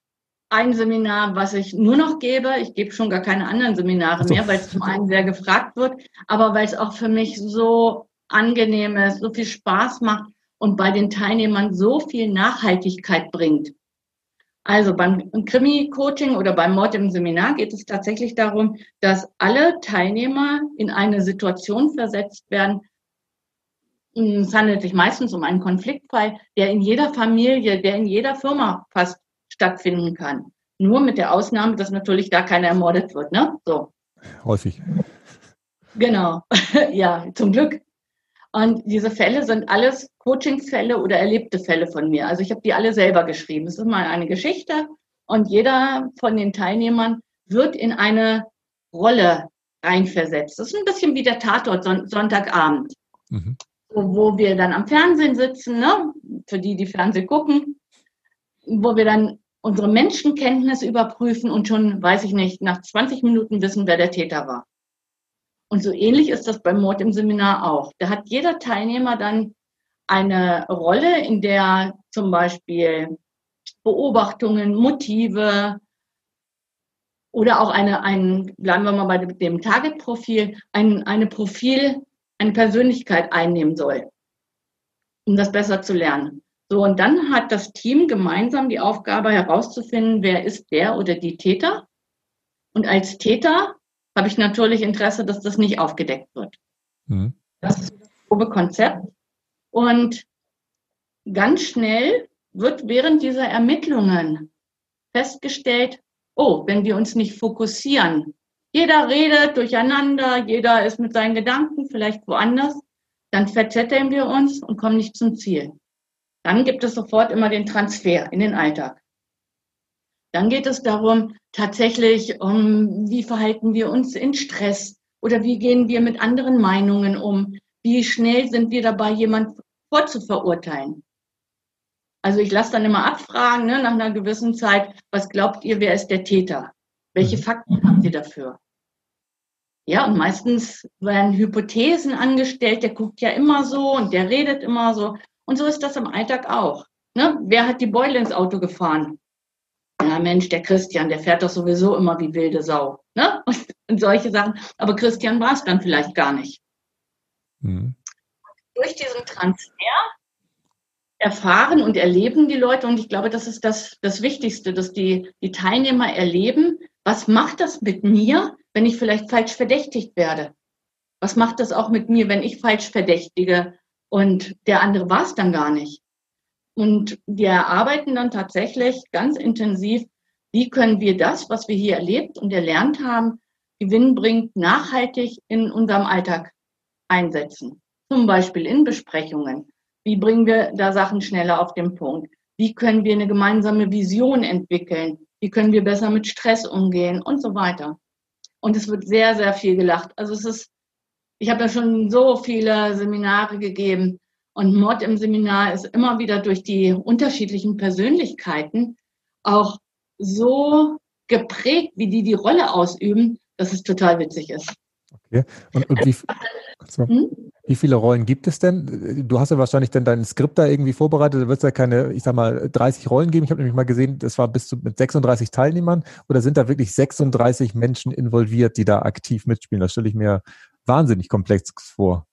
ein Seminar, was ich nur noch gebe. Ich gebe schon gar keine anderen Seminare mehr, weil es zum einen sehr gefragt wird, aber weil es auch für mich so angenehm ist, so viel Spaß macht und bei den Teilnehmern so viel Nachhaltigkeit bringt. Also beim Krimi-Coaching oder beim Mord im Seminar geht es tatsächlich darum, dass alle Teilnehmer in eine Situation versetzt werden. Es handelt sich meistens um einen Konfliktfall, der in jeder Familie, der in jeder Firma fast stattfinden kann. Nur mit der Ausnahme, dass natürlich da keiner ermordet wird, ne? So. Häufig. Genau. [LAUGHS] ja, zum Glück. Und diese Fälle sind alles Coachingsfälle oder erlebte Fälle von mir. Also ich habe die alle selber geschrieben. Es ist mal eine Geschichte und jeder von den Teilnehmern wird in eine Rolle reinversetzt. Das ist ein bisschen wie der Tatort Sonntagabend, mhm. wo wir dann am Fernsehen sitzen, ne? für die, die Fernsehen gucken, wo wir dann unsere Menschenkenntnis überprüfen und schon, weiß ich nicht, nach 20 Minuten wissen, wer der Täter war. Und so ähnlich ist das beim Mord im Seminar auch. Da hat jeder Teilnehmer dann eine Rolle, in der zum Beispiel Beobachtungen, Motive oder auch eine, ein, bleiben wir mal bei dem Target-Profil, ein, eine Profil, eine Persönlichkeit einnehmen soll, um das besser zu lernen. So, und dann hat das Team gemeinsam die Aufgabe herauszufinden, wer ist der oder die Täter. Und als Täter habe ich natürlich Interesse, dass das nicht aufgedeckt wird. Mhm. Das ist das grobe Konzept. Und ganz schnell wird während dieser Ermittlungen festgestellt, oh, wenn wir uns nicht fokussieren, jeder redet durcheinander, jeder ist mit seinen Gedanken vielleicht woanders, dann verzetteln wir uns und kommen nicht zum Ziel. Dann gibt es sofort immer den Transfer in den Alltag. Dann geht es darum, tatsächlich, um, wie verhalten wir uns in Stress oder wie gehen wir mit anderen Meinungen um? Wie schnell sind wir dabei, jemand vorzuverurteilen? Also ich lasse dann immer abfragen, ne, nach einer gewissen Zeit, was glaubt ihr, wer ist der Täter? Welche mhm. Fakten habt ihr dafür? Ja, und meistens werden Hypothesen angestellt, der guckt ja immer so und der redet immer so. Und so ist das im Alltag auch. Ne? Wer hat die Beule ins Auto gefahren? Ja, Mensch, der Christian, der fährt doch sowieso immer wie wilde Sau. Ne? [LAUGHS] Und, und solche Sachen. Aber Christian war es dann vielleicht gar nicht. Mhm. Durch diesen Transfer erfahren und erleben die Leute, und ich glaube, das ist das, das Wichtigste, dass die, die Teilnehmer erleben, was macht das mit mir, wenn ich vielleicht falsch verdächtigt werde? Was macht das auch mit mir, wenn ich falsch verdächtige und der andere war es dann gar nicht? Und wir arbeiten dann tatsächlich ganz intensiv, wie können wir das, was wir hier erlebt und erlernt haben, gewinnbringend nachhaltig in unserem Alltag einsetzen. Zum Beispiel in Besprechungen. Wie bringen wir da Sachen schneller auf den Punkt? Wie können wir eine gemeinsame Vision entwickeln? Wie können wir besser mit Stress umgehen und so weiter? Und es wird sehr, sehr viel gelacht. Also es ist, ich habe ja schon so viele Seminare gegeben und Mod im Seminar ist immer wieder durch die unterschiedlichen Persönlichkeiten auch so geprägt, wie die die Rolle ausüben, dass es total witzig ist. Okay. Und, und wie, so. hm? wie, viele Rollen gibt es denn? Du hast ja wahrscheinlich dann dein Skript da irgendwie vorbereitet. Da wird es ja keine, ich sag mal, 30 Rollen geben. Ich habe nämlich mal gesehen, das war bis zu mit 36 Teilnehmern. Oder sind da wirklich 36 Menschen involviert, die da aktiv mitspielen? Das stelle ich mir wahnsinnig komplex vor.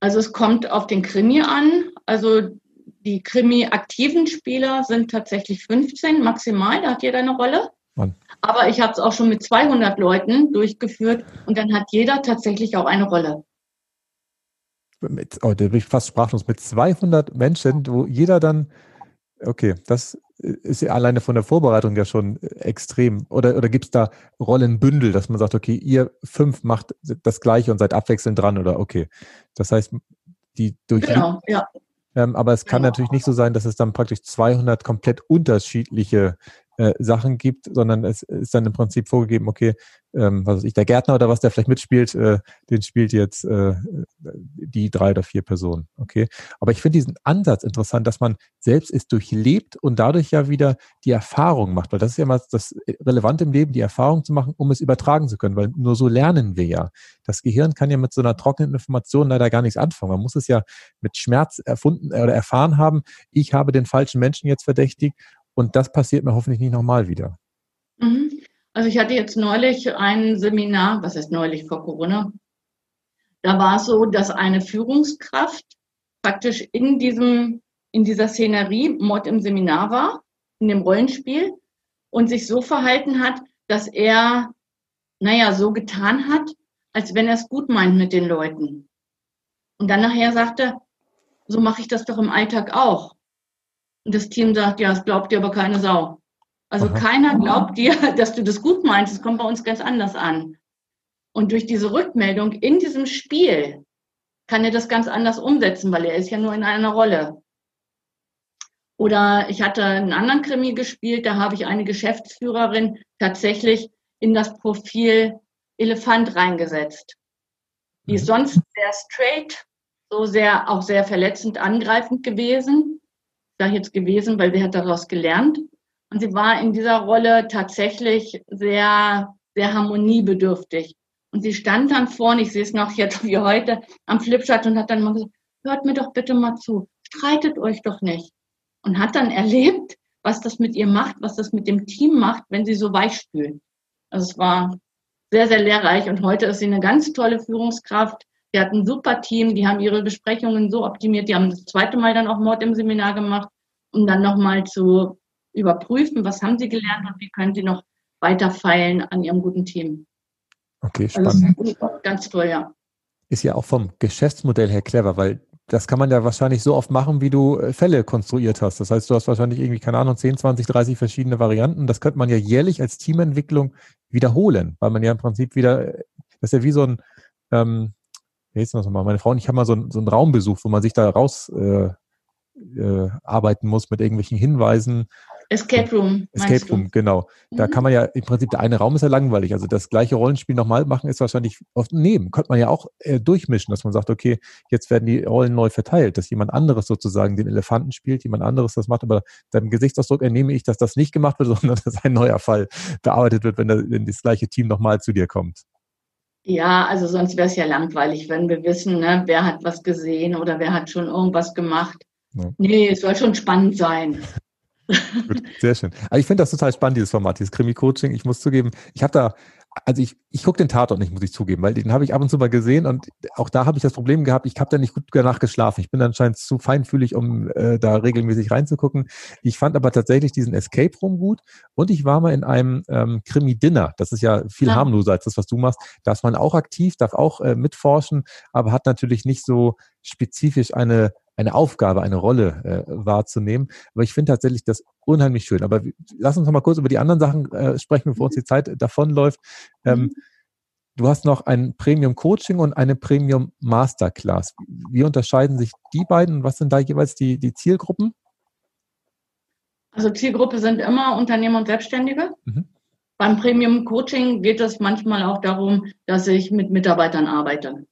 Also es kommt auf den Krimi an. Also die Krimi-aktiven Spieler sind tatsächlich 15 maximal. Da hat jeder eine Rolle. Mann. Aber ich habe es auch schon mit 200 Leuten durchgeführt und dann hat jeder tatsächlich auch eine Rolle. Mit, oh, da bin ich fast sprachlos. Mit 200 Menschen, wo jeder dann, okay, das ist ja alleine von der Vorbereitung ja schon extrem. Oder, oder gibt es da Rollenbündel, dass man sagt, okay, ihr fünf macht das Gleiche und seid abwechselnd dran oder okay. Das heißt, die durch. Genau, ja. Ähm, aber es kann genau. natürlich nicht so sein, dass es dann praktisch 200 komplett unterschiedliche äh, Sachen gibt, sondern es ist dann im Prinzip vorgegeben, okay, ähm, was weiß ich, der Gärtner oder was, der vielleicht mitspielt, äh, den spielt jetzt äh, die drei oder vier Personen. Okay. Aber ich finde diesen Ansatz interessant, dass man selbst es durchlebt und dadurch ja wieder die Erfahrung macht, weil das ist ja mal das Relevante im Leben, die Erfahrung zu machen, um es übertragen zu können, weil nur so lernen wir ja. Das Gehirn kann ja mit so einer trockenen Information leider gar nichts anfangen. Man muss es ja mit Schmerz erfunden oder erfahren haben, ich habe den falschen Menschen jetzt verdächtigt und das passiert mir hoffentlich nicht nochmal wieder. Mhm. Also ich hatte jetzt neulich ein Seminar, was heißt neulich vor Corona? Da war es so, dass eine Führungskraft praktisch in diesem, in dieser Szenerie Mord im Seminar war, in dem Rollenspiel und sich so verhalten hat, dass er, naja, so getan hat, als wenn er es gut meint mit den Leuten. Und dann nachher sagte, so mache ich das doch im Alltag auch. Und das Team sagt, ja, es glaubt dir aber keine Sau. Also Aha. keiner glaubt dir, [LAUGHS] dass du das gut meinst. Es kommt bei uns ganz anders an. Und durch diese Rückmeldung in diesem Spiel kann er das ganz anders umsetzen, weil er ist ja nur in einer Rolle. Oder ich hatte einen anderen Krimi gespielt, da habe ich eine Geschäftsführerin tatsächlich in das Profil Elefant reingesetzt. Die ist mhm. sonst sehr straight, so sehr, auch sehr verletzend angreifend gewesen sage jetzt gewesen, weil sie hat daraus gelernt. Und sie war in dieser Rolle tatsächlich sehr, sehr harmoniebedürftig. Und sie stand dann vorne, ich sehe es noch jetzt wie heute, am Flipchart und hat dann mal gesagt, hört mir doch bitte mal zu, streitet euch doch nicht. Und hat dann [LAUGHS] erlebt, was das mit ihr macht, was das mit dem Team macht, wenn sie so weich spült. Also es war sehr, sehr lehrreich und heute ist sie eine ganz tolle Führungskraft, die hat ein super Team, die haben ihre Besprechungen so optimiert, die haben das zweite Mal dann auch Mord im Seminar gemacht, um dann nochmal zu überprüfen, was haben sie gelernt und wie können sie noch weiter feilen an ihrem guten Team. Okay, also spannend. Also ganz toll, ja. Ist ja auch vom Geschäftsmodell her clever, weil das kann man ja wahrscheinlich so oft machen, wie du äh, Fälle konstruiert hast. Das heißt, du hast wahrscheinlich irgendwie, keine Ahnung, 10, 20, 30 verschiedene Varianten. Das könnte man ja jährlich als Teamentwicklung wiederholen, weil man ja im Prinzip wieder, das ist ja wie so ein, ähm, wie das nochmal? Meine Frau und ich haben mal so, ein, so einen Raum besucht, wo man sich da raus äh, äh, arbeiten muss mit irgendwelchen Hinweisen. Escape Room. Escape Room, genau. Da mhm. kann man ja im Prinzip, der eine Raum ist ja langweilig. Also das gleiche Rollenspiel nochmal machen ist wahrscheinlich oft neben. Könnte man ja auch äh, durchmischen, dass man sagt, okay, jetzt werden die Rollen neu verteilt, dass jemand anderes sozusagen den Elefanten spielt, jemand anderes das macht. Aber deinem Gesichtsausdruck entnehme ich, dass das nicht gemacht wird, [LAUGHS] sondern dass ein neuer Fall bearbeitet wird, wenn, der, wenn das gleiche Team nochmal zu dir kommt. Ja, also sonst wäre es ja langweilig, wenn wir wissen, ne, wer hat was gesehen oder wer hat schon irgendwas gemacht. Ja. Nee, es soll schon spannend sein. Gut, sehr schön. Aber ich finde das total spannend, dieses Format, dieses Krimi-Coaching. Ich muss zugeben, ich habe da, also ich, ich gucke den Tatort nicht, muss ich zugeben, weil den habe ich ab und zu mal gesehen und auch da habe ich das Problem gehabt, ich habe da nicht gut danach geschlafen. Ich bin anscheinend zu feinfühlig, um äh, da regelmäßig reinzugucken. Ich fand aber tatsächlich diesen Escape Room gut und ich war mal in einem ähm, Krimi-Dinner. Das ist ja viel ja. harmloser als das, was du machst. Da ist man auch aktiv, darf auch äh, mitforschen, aber hat natürlich nicht so spezifisch eine eine Aufgabe, eine Rolle äh, wahrzunehmen. Aber ich finde tatsächlich das unheimlich schön. Aber lass uns noch mal kurz über die anderen Sachen äh, sprechen, bevor uns die Zeit davonläuft. Ähm, mhm. Du hast noch ein Premium Coaching und eine Premium Masterclass. Wie unterscheiden sich die beiden? Was sind da jeweils die, die Zielgruppen? Also Zielgruppe sind immer Unternehmer und Selbstständige. Mhm. Beim Premium Coaching geht es manchmal auch darum, dass ich mit Mitarbeitern arbeite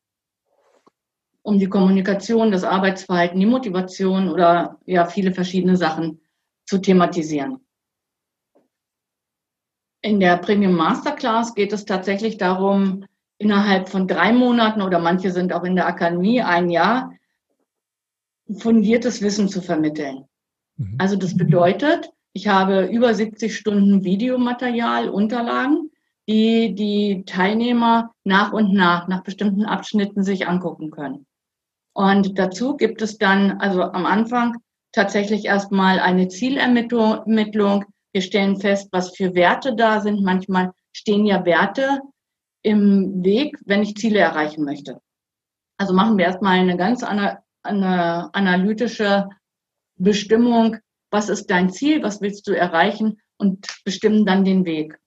um die Kommunikation, das Arbeitsverhalten, die Motivation oder ja viele verschiedene Sachen zu thematisieren. In der Premium Masterclass geht es tatsächlich darum, innerhalb von drei Monaten oder manche sind auch in der Akademie ein Jahr fundiertes Wissen zu vermitteln. Mhm. Also das bedeutet, ich habe über 70 Stunden Videomaterial, Unterlagen, die die Teilnehmer nach und nach, nach bestimmten Abschnitten sich angucken können. Und dazu gibt es dann, also am Anfang tatsächlich erstmal eine Zielermittlung. Wir stellen fest, was für Werte da sind. Manchmal stehen ja Werte im Weg, wenn ich Ziele erreichen möchte. Also machen wir erstmal eine ganz eine analytische Bestimmung. Was ist dein Ziel? Was willst du erreichen? Und bestimmen dann den Weg.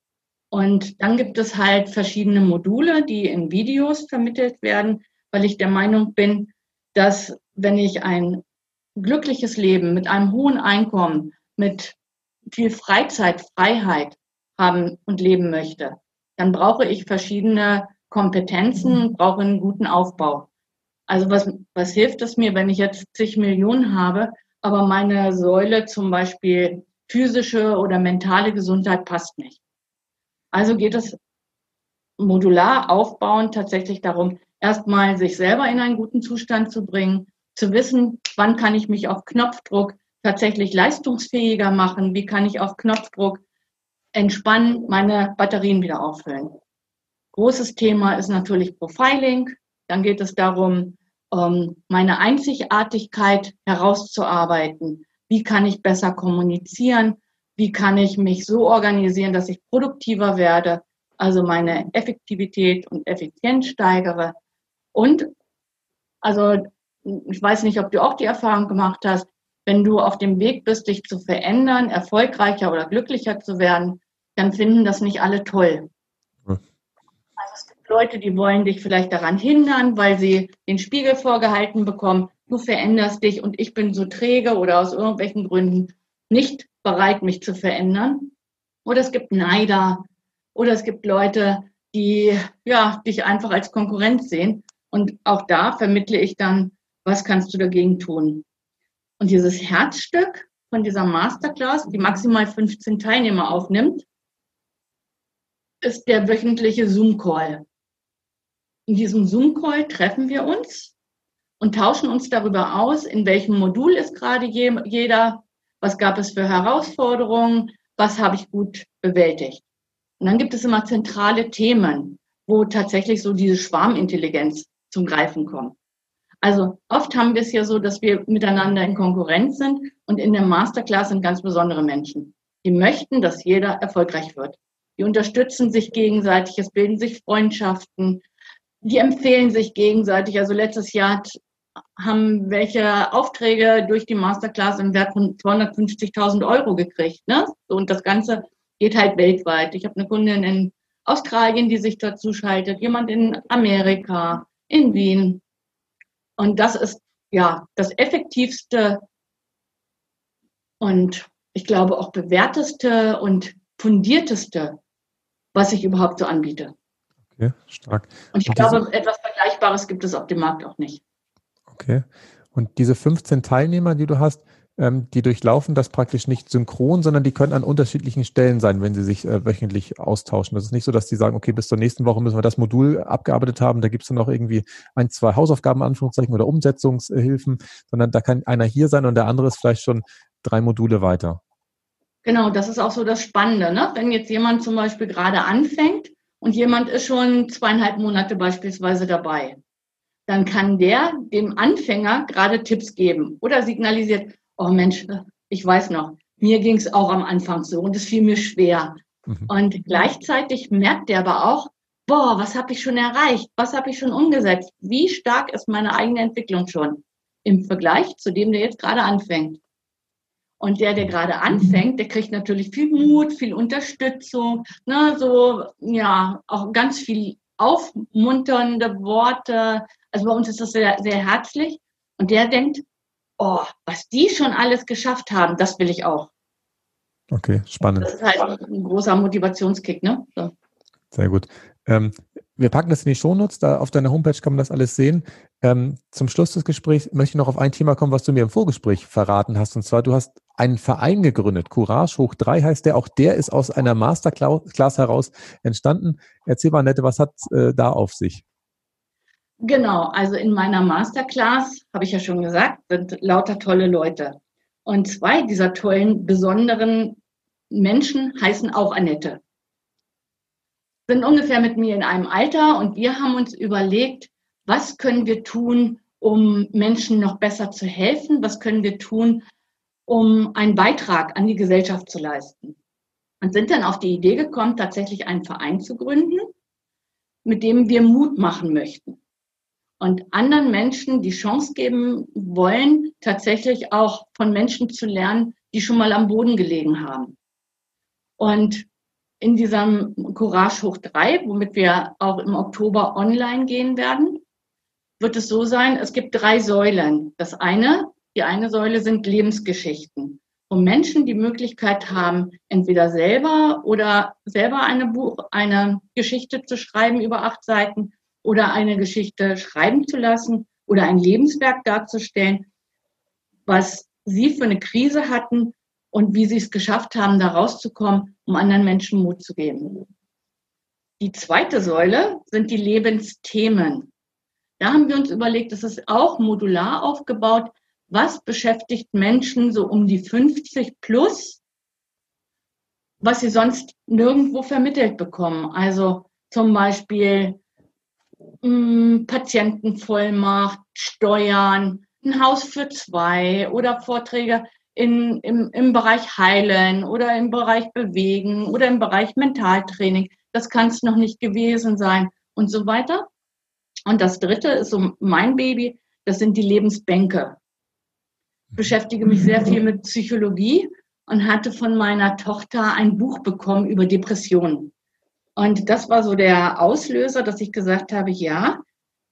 Und dann gibt es halt verschiedene Module, die in Videos vermittelt werden, weil ich der Meinung bin, dass wenn ich ein glückliches Leben mit einem hohen Einkommen, mit viel Freizeit, Freiheit haben und leben möchte, dann brauche ich verschiedene Kompetenzen, brauche einen guten Aufbau. Also was, was hilft es mir, wenn ich jetzt zig Millionen habe, aber meine Säule zum Beispiel physische oder mentale Gesundheit passt nicht. Also geht es modular aufbauend tatsächlich darum, erstmal sich selber in einen guten Zustand zu bringen, zu wissen, wann kann ich mich auf Knopfdruck tatsächlich leistungsfähiger machen, wie kann ich auf Knopfdruck entspannen, meine Batterien wieder auffüllen. Großes Thema ist natürlich Profiling. Dann geht es darum, ähm, meine Einzigartigkeit herauszuarbeiten. Wie kann ich besser kommunizieren? Wie kann ich mich so organisieren, dass ich produktiver werde? Also meine Effektivität und Effizienz steigere. Und also ich weiß nicht, ob du auch die Erfahrung gemacht hast, wenn du auf dem Weg bist, dich zu verändern, erfolgreicher oder glücklicher zu werden, dann finden das nicht alle toll. Hm. Also es gibt Leute, die wollen dich vielleicht daran hindern, weil sie den Spiegel vorgehalten bekommen, du veränderst dich und ich bin so träge oder aus irgendwelchen Gründen nicht bereit, mich zu verändern. Oder es gibt Neider oder es gibt Leute, die ja dich einfach als Konkurrenz sehen und auch da vermittle ich dann, was kannst du dagegen tun? Und dieses Herzstück von dieser Masterclass, die maximal 15 Teilnehmer aufnimmt, ist der wöchentliche Zoom-Call. In diesem Zoom-Call treffen wir uns und tauschen uns darüber aus, in welchem Modul ist gerade jeder, was gab es für Herausforderungen, was habe ich gut bewältigt. Und dann gibt es immer zentrale Themen, wo tatsächlich so diese Schwarmintelligenz zum Greifen kommen. Also oft haben wir es ja so, dass wir miteinander in Konkurrenz sind und in der Masterclass sind ganz besondere Menschen. Die möchten, dass jeder erfolgreich wird. Die unterstützen sich gegenseitig, es bilden sich Freundschaften, die empfehlen sich gegenseitig. Also letztes Jahr haben welche Aufträge durch die Masterclass im Wert von 250.000 Euro gekriegt. Ne? Und das Ganze geht halt weltweit. Ich habe eine Kundin in Australien, die sich dazu schaltet, jemand in Amerika, in Wien. Und das ist ja das effektivste und ich glaube, auch bewährteste und fundierteste, was ich überhaupt so anbiete. Okay, stark. Und ich und glaube, etwas Vergleichbares gibt es auf dem Markt auch nicht. Okay. Und diese 15 Teilnehmer, die du hast, ähm, die durchlaufen das praktisch nicht synchron, sondern die können an unterschiedlichen Stellen sein, wenn sie sich äh, wöchentlich austauschen. Das ist nicht so, dass die sagen, okay, bis zur nächsten Woche müssen wir das Modul abgearbeitet haben, da gibt es dann noch irgendwie ein, zwei Hausaufgaben, Anführungszeichen, oder Umsetzungshilfen, sondern da kann einer hier sein und der andere ist vielleicht schon drei Module weiter. Genau, das ist auch so das Spannende. Ne? Wenn jetzt jemand zum Beispiel gerade anfängt und jemand ist schon zweieinhalb Monate beispielsweise dabei, dann kann der dem Anfänger gerade Tipps geben oder signalisiert, oh Mensch, ich weiß noch, mir ging es auch am Anfang so und es fiel mir schwer. Mhm. Und gleichzeitig merkt der aber auch, boah, was habe ich schon erreicht? Was habe ich schon umgesetzt? Wie stark ist meine eigene Entwicklung schon im Vergleich zu dem, der jetzt gerade anfängt? Und der, der gerade anfängt, der kriegt natürlich viel Mut, viel Unterstützung, ne, so, ja, auch ganz viel aufmunternde Worte. Also bei uns ist das sehr, sehr herzlich. Und der denkt, oh, was die schon alles geschafft haben, das will ich auch. Okay, spannend. Das ist halt ein großer Motivationskick, ne? So. Sehr gut. Ähm, wir packen das in die Shownotes, da auf deiner Homepage kann man das alles sehen. Ähm, zum Schluss des Gesprächs möchte ich noch auf ein Thema kommen, was du mir im Vorgespräch verraten hast. Und zwar, du hast einen Verein gegründet. Courage hoch drei heißt der. Auch der ist aus einer Masterclass heraus entstanden. Erzähl mal, Nette, was hat äh, da auf sich? Genau, also in meiner Masterclass, habe ich ja schon gesagt, sind lauter tolle Leute. Und zwei dieser tollen, besonderen Menschen heißen auch Annette. Sind ungefähr mit mir in einem Alter und wir haben uns überlegt, was können wir tun, um Menschen noch besser zu helfen? Was können wir tun, um einen Beitrag an die Gesellschaft zu leisten? Und sind dann auf die Idee gekommen, tatsächlich einen Verein zu gründen, mit dem wir Mut machen möchten und anderen Menschen die Chance geben wollen, tatsächlich auch von Menschen zu lernen, die schon mal am Boden gelegen haben. Und in diesem Courage hoch drei, womit wir auch im Oktober online gehen werden, wird es so sein, es gibt drei Säulen. Das eine, die eine Säule sind Lebensgeschichten, wo Menschen die Möglichkeit haben, entweder selber oder selber eine Buch, eine Geschichte zu schreiben über acht Seiten oder eine Geschichte schreiben zu lassen oder ein Lebenswerk darzustellen, was sie für eine Krise hatten und wie sie es geschafft haben, da rauszukommen, um anderen Menschen Mut zu geben. Die zweite Säule sind die Lebensthemen. Da haben wir uns überlegt, das ist auch modular aufgebaut. Was beschäftigt Menschen so um die 50 plus, was sie sonst nirgendwo vermittelt bekommen? Also zum Beispiel hm, Patientenvollmacht, Steuern, ein Haus für zwei oder Vorträge in, im, im Bereich Heilen oder im Bereich Bewegen oder im Bereich Mentaltraining. Das kann es noch nicht gewesen sein und so weiter. Und das dritte ist so mein Baby, das sind die Lebensbänke. Ich beschäftige mich sehr viel mit Psychologie und hatte von meiner Tochter ein Buch bekommen über Depressionen. Und das war so der Auslöser, dass ich gesagt habe, ja,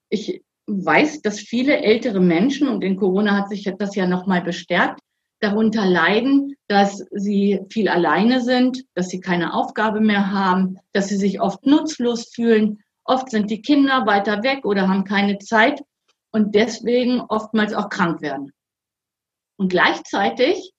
ich weiß, dass viele ältere Menschen, und in Corona hat sich das ja nochmal bestärkt, darunter leiden, dass sie viel alleine sind, dass sie keine Aufgabe mehr haben, dass sie sich oft nutzlos fühlen. Oft sind die Kinder weiter weg oder haben keine Zeit und deswegen oftmals auch krank werden. Und gleichzeitig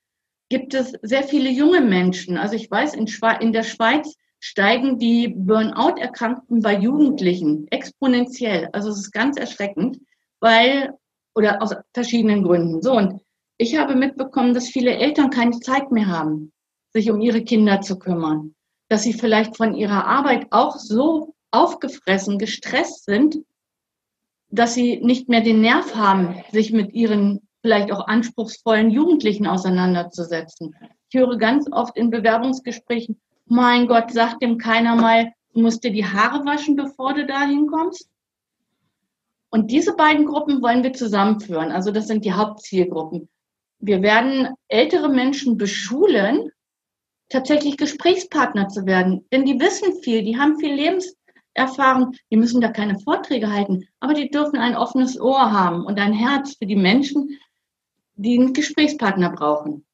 gibt es sehr viele junge Menschen. Also ich weiß, in, der Schweiz steigen die Burnout-Erkrankten bei Jugendlichen exponentiell. Also es ist ganz erschreckend, weil, oder aus verschiedenen Gründen. So, und ich habe mitbekommen, dass viele Eltern keine Zeit mehr haben, sich um ihre Kinder zu kümmern. Dass sie vielleicht von ihrer Arbeit auch so aufgefressen, gestresst sind, dass sie nicht mehr den Nerv haben, sich mit ihren vielleicht auch anspruchsvollen Jugendlichen auseinanderzusetzen. Ich höre ganz oft in Bewerbungsgesprächen, mein Gott, sagt dem keiner mal, du musst dir die Haare waschen, bevor du da hinkommst. Und diese beiden Gruppen wollen wir zusammenführen. Also das sind die Hauptzielgruppen. Wir werden ältere Menschen beschulen, tatsächlich Gesprächspartner zu werden. Denn die wissen viel, die haben viel Lebenserfahrung, die müssen da keine Vorträge halten, aber die dürfen ein offenes Ohr haben und ein Herz für die Menschen, die einen Gesprächspartner brauchen.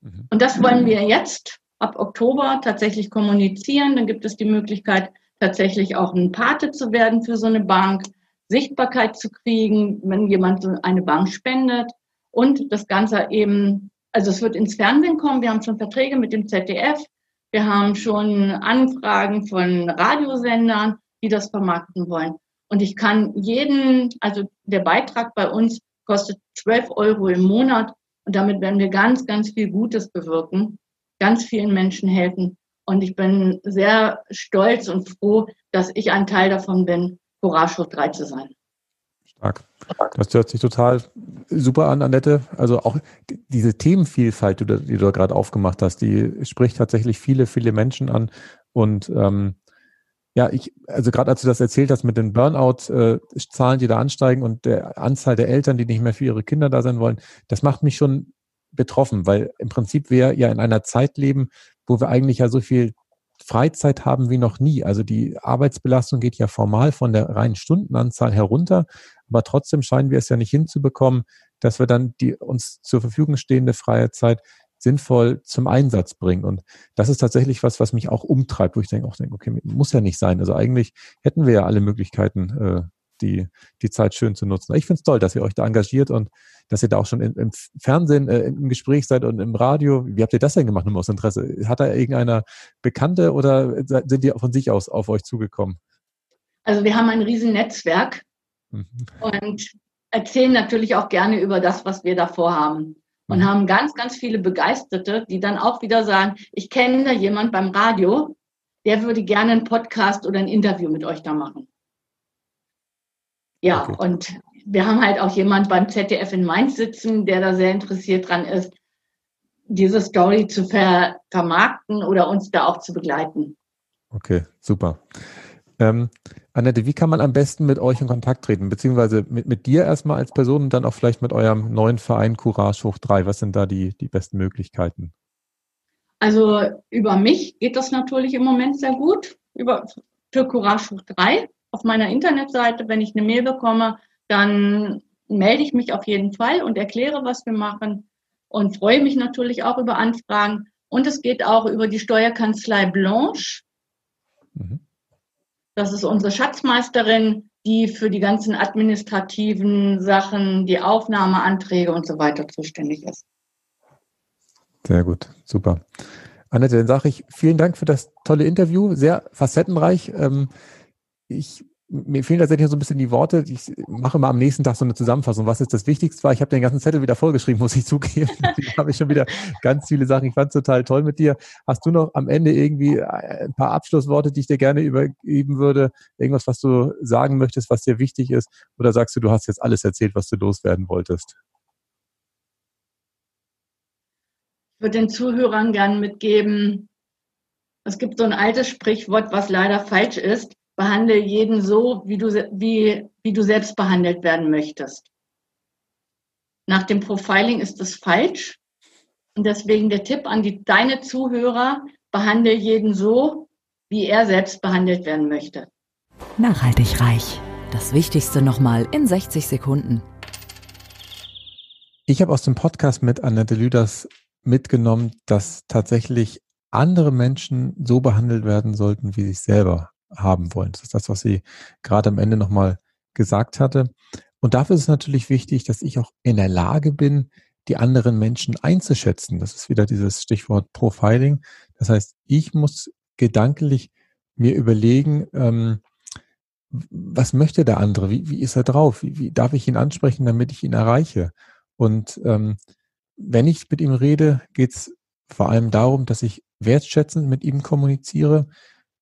Mhm. Und das wollen wir jetzt ab Oktober tatsächlich kommunizieren. Dann gibt es die Möglichkeit, tatsächlich auch ein Pate zu werden für so eine Bank, Sichtbarkeit zu kriegen, wenn jemand eine Bank spendet und das Ganze eben, also es wird ins Fernsehen kommen. Wir haben schon Verträge mit dem ZDF. Wir haben schon Anfragen von Radiosendern, die das vermarkten wollen. Und ich kann jeden, also der Beitrag bei uns kostet 12 Euro im Monat und damit werden wir ganz, ganz viel Gutes bewirken, ganz vielen Menschen helfen. Und ich bin sehr stolz und froh, dass ich ein Teil davon bin, Courage 3 zu sein. Stark. Das hört sich total super an, Annette. Also auch diese Themenvielfalt, die du, die du gerade aufgemacht hast, die spricht tatsächlich viele, viele Menschen an. Und ähm, ja, ich, also gerade als du das erzählt hast mit den Burnout-Zahlen, die da ansteigen und der Anzahl der Eltern, die nicht mehr für ihre Kinder da sein wollen, das macht mich schon betroffen, weil im Prinzip wir ja in einer Zeit leben, wo wir eigentlich ja so viel Freizeit haben wie noch nie. Also die Arbeitsbelastung geht ja formal von der reinen Stundenanzahl herunter, aber trotzdem scheinen wir es ja nicht hinzubekommen, dass wir dann die uns zur Verfügung stehende freie Zeit sinnvoll zum Einsatz bringen. Und das ist tatsächlich was, was mich auch umtreibt, wo ich denke, auch denke, okay, muss ja nicht sein. Also eigentlich hätten wir ja alle Möglichkeiten, äh, die, die Zeit schön zu nutzen. Ich finde es toll, dass ihr euch da engagiert und dass ihr da auch schon in, im Fernsehen äh, im Gespräch seid und im Radio. Wie habt ihr das denn gemacht, nur aus Interesse? Hat da irgendeiner Bekannte oder sind die von sich aus auf euch zugekommen? Also wir haben ein riesen Netzwerk mhm. und erzählen natürlich auch gerne über das, was wir davor haben. Und mhm. haben ganz, ganz viele Begeisterte, die dann auch wieder sagen, ich kenne da jemand beim Radio, der würde gerne einen Podcast oder ein Interview mit euch da machen. Ja, okay. und wir haben halt auch jemand beim ZDF in Mainz sitzen, der da sehr interessiert dran ist, diese Story zu ver vermarkten oder uns da auch zu begleiten. Okay, super. Ähm, Annette, wie kann man am besten mit euch in Kontakt treten? Beziehungsweise mit, mit dir erstmal als Person und dann auch vielleicht mit eurem neuen Verein Courage hoch 3. Was sind da die, die besten Möglichkeiten? Also über mich geht das natürlich im Moment sehr gut. Über, für Courage hoch 3 auf meiner Internetseite, wenn ich eine Mail bekomme, dann melde ich mich auf jeden Fall und erkläre, was wir machen und freue mich natürlich auch über Anfragen. Und es geht auch über die Steuerkanzlei Blanche. Mhm. Das ist unsere Schatzmeisterin, die für die ganzen administrativen Sachen, die Aufnahmeanträge und so weiter zuständig ist. Sehr gut, super. Annette, dann sage ich vielen Dank für das tolle Interview, sehr facettenreich. Ähm, ich, mir fehlen tatsächlich so ein bisschen die Worte. Ich mache mal am nächsten Tag so eine Zusammenfassung. Was ist das Wichtigste? Ich habe den ganzen Zettel wieder vollgeschrieben, [LAUGHS] muss ich zugeben. da habe ich schon wieder ganz viele Sachen. Ich fand es total toll mit dir. Hast du noch am Ende irgendwie ein paar Abschlussworte, die ich dir gerne übergeben würde? Irgendwas, was du sagen möchtest, was dir wichtig ist? Oder sagst du, du hast jetzt alles erzählt, was du loswerden wolltest? Ich würde den Zuhörern gerne mitgeben, es gibt so ein altes Sprichwort, was leider falsch ist behandle jeden so, wie du, wie, wie du selbst behandelt werden möchtest. Nach dem Profiling ist das falsch. Und deswegen der Tipp an die, deine Zuhörer, behandle jeden so, wie er selbst behandelt werden möchte. Nachhaltig reich. Das Wichtigste nochmal in 60 Sekunden. Ich habe aus dem Podcast mit Annette Lüders mitgenommen, dass tatsächlich andere Menschen so behandelt werden sollten wie sich selber haben wollen. Das ist das, was sie gerade am Ende nochmal gesagt hatte. Und dafür ist es natürlich wichtig, dass ich auch in der Lage bin, die anderen Menschen einzuschätzen. Das ist wieder dieses Stichwort Profiling. Das heißt, ich muss gedanklich mir überlegen, ähm, was möchte der andere? Wie, wie ist er drauf? Wie, wie darf ich ihn ansprechen, damit ich ihn erreiche? Und ähm, wenn ich mit ihm rede, geht es vor allem darum, dass ich wertschätzend mit ihm kommuniziere,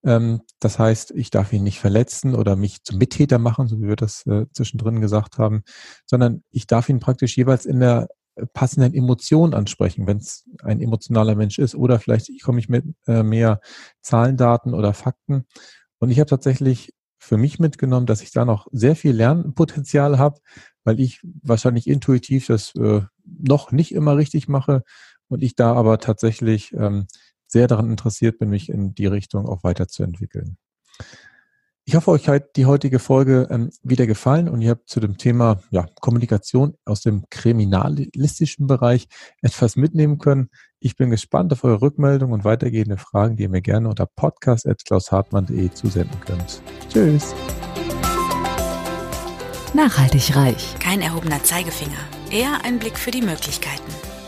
das heißt, ich darf ihn nicht verletzen oder mich zum Mittäter machen, so wie wir das äh, zwischendrin gesagt haben, sondern ich darf ihn praktisch jeweils in der äh, passenden Emotion ansprechen, wenn es ein emotionaler Mensch ist. Oder vielleicht komme ich mit äh, mehr Zahlen, Daten oder Fakten. Und ich habe tatsächlich für mich mitgenommen, dass ich da noch sehr viel Lernpotenzial habe, weil ich wahrscheinlich intuitiv das äh, noch nicht immer richtig mache und ich da aber tatsächlich ähm, sehr daran interessiert bin, mich in die Richtung auch weiterzuentwickeln. Ich hoffe, euch hat die heutige Folge ähm, wieder gefallen und ihr habt zu dem Thema ja, Kommunikation aus dem kriminalistischen Bereich etwas mitnehmen können. Ich bin gespannt auf eure Rückmeldung und weitergehende Fragen, die ihr mir gerne unter podcast.klaushartmann.de zusenden könnt. Tschüss. Nachhaltig reich. Kein erhobener Zeigefinger, eher ein Blick für die Möglichkeiten.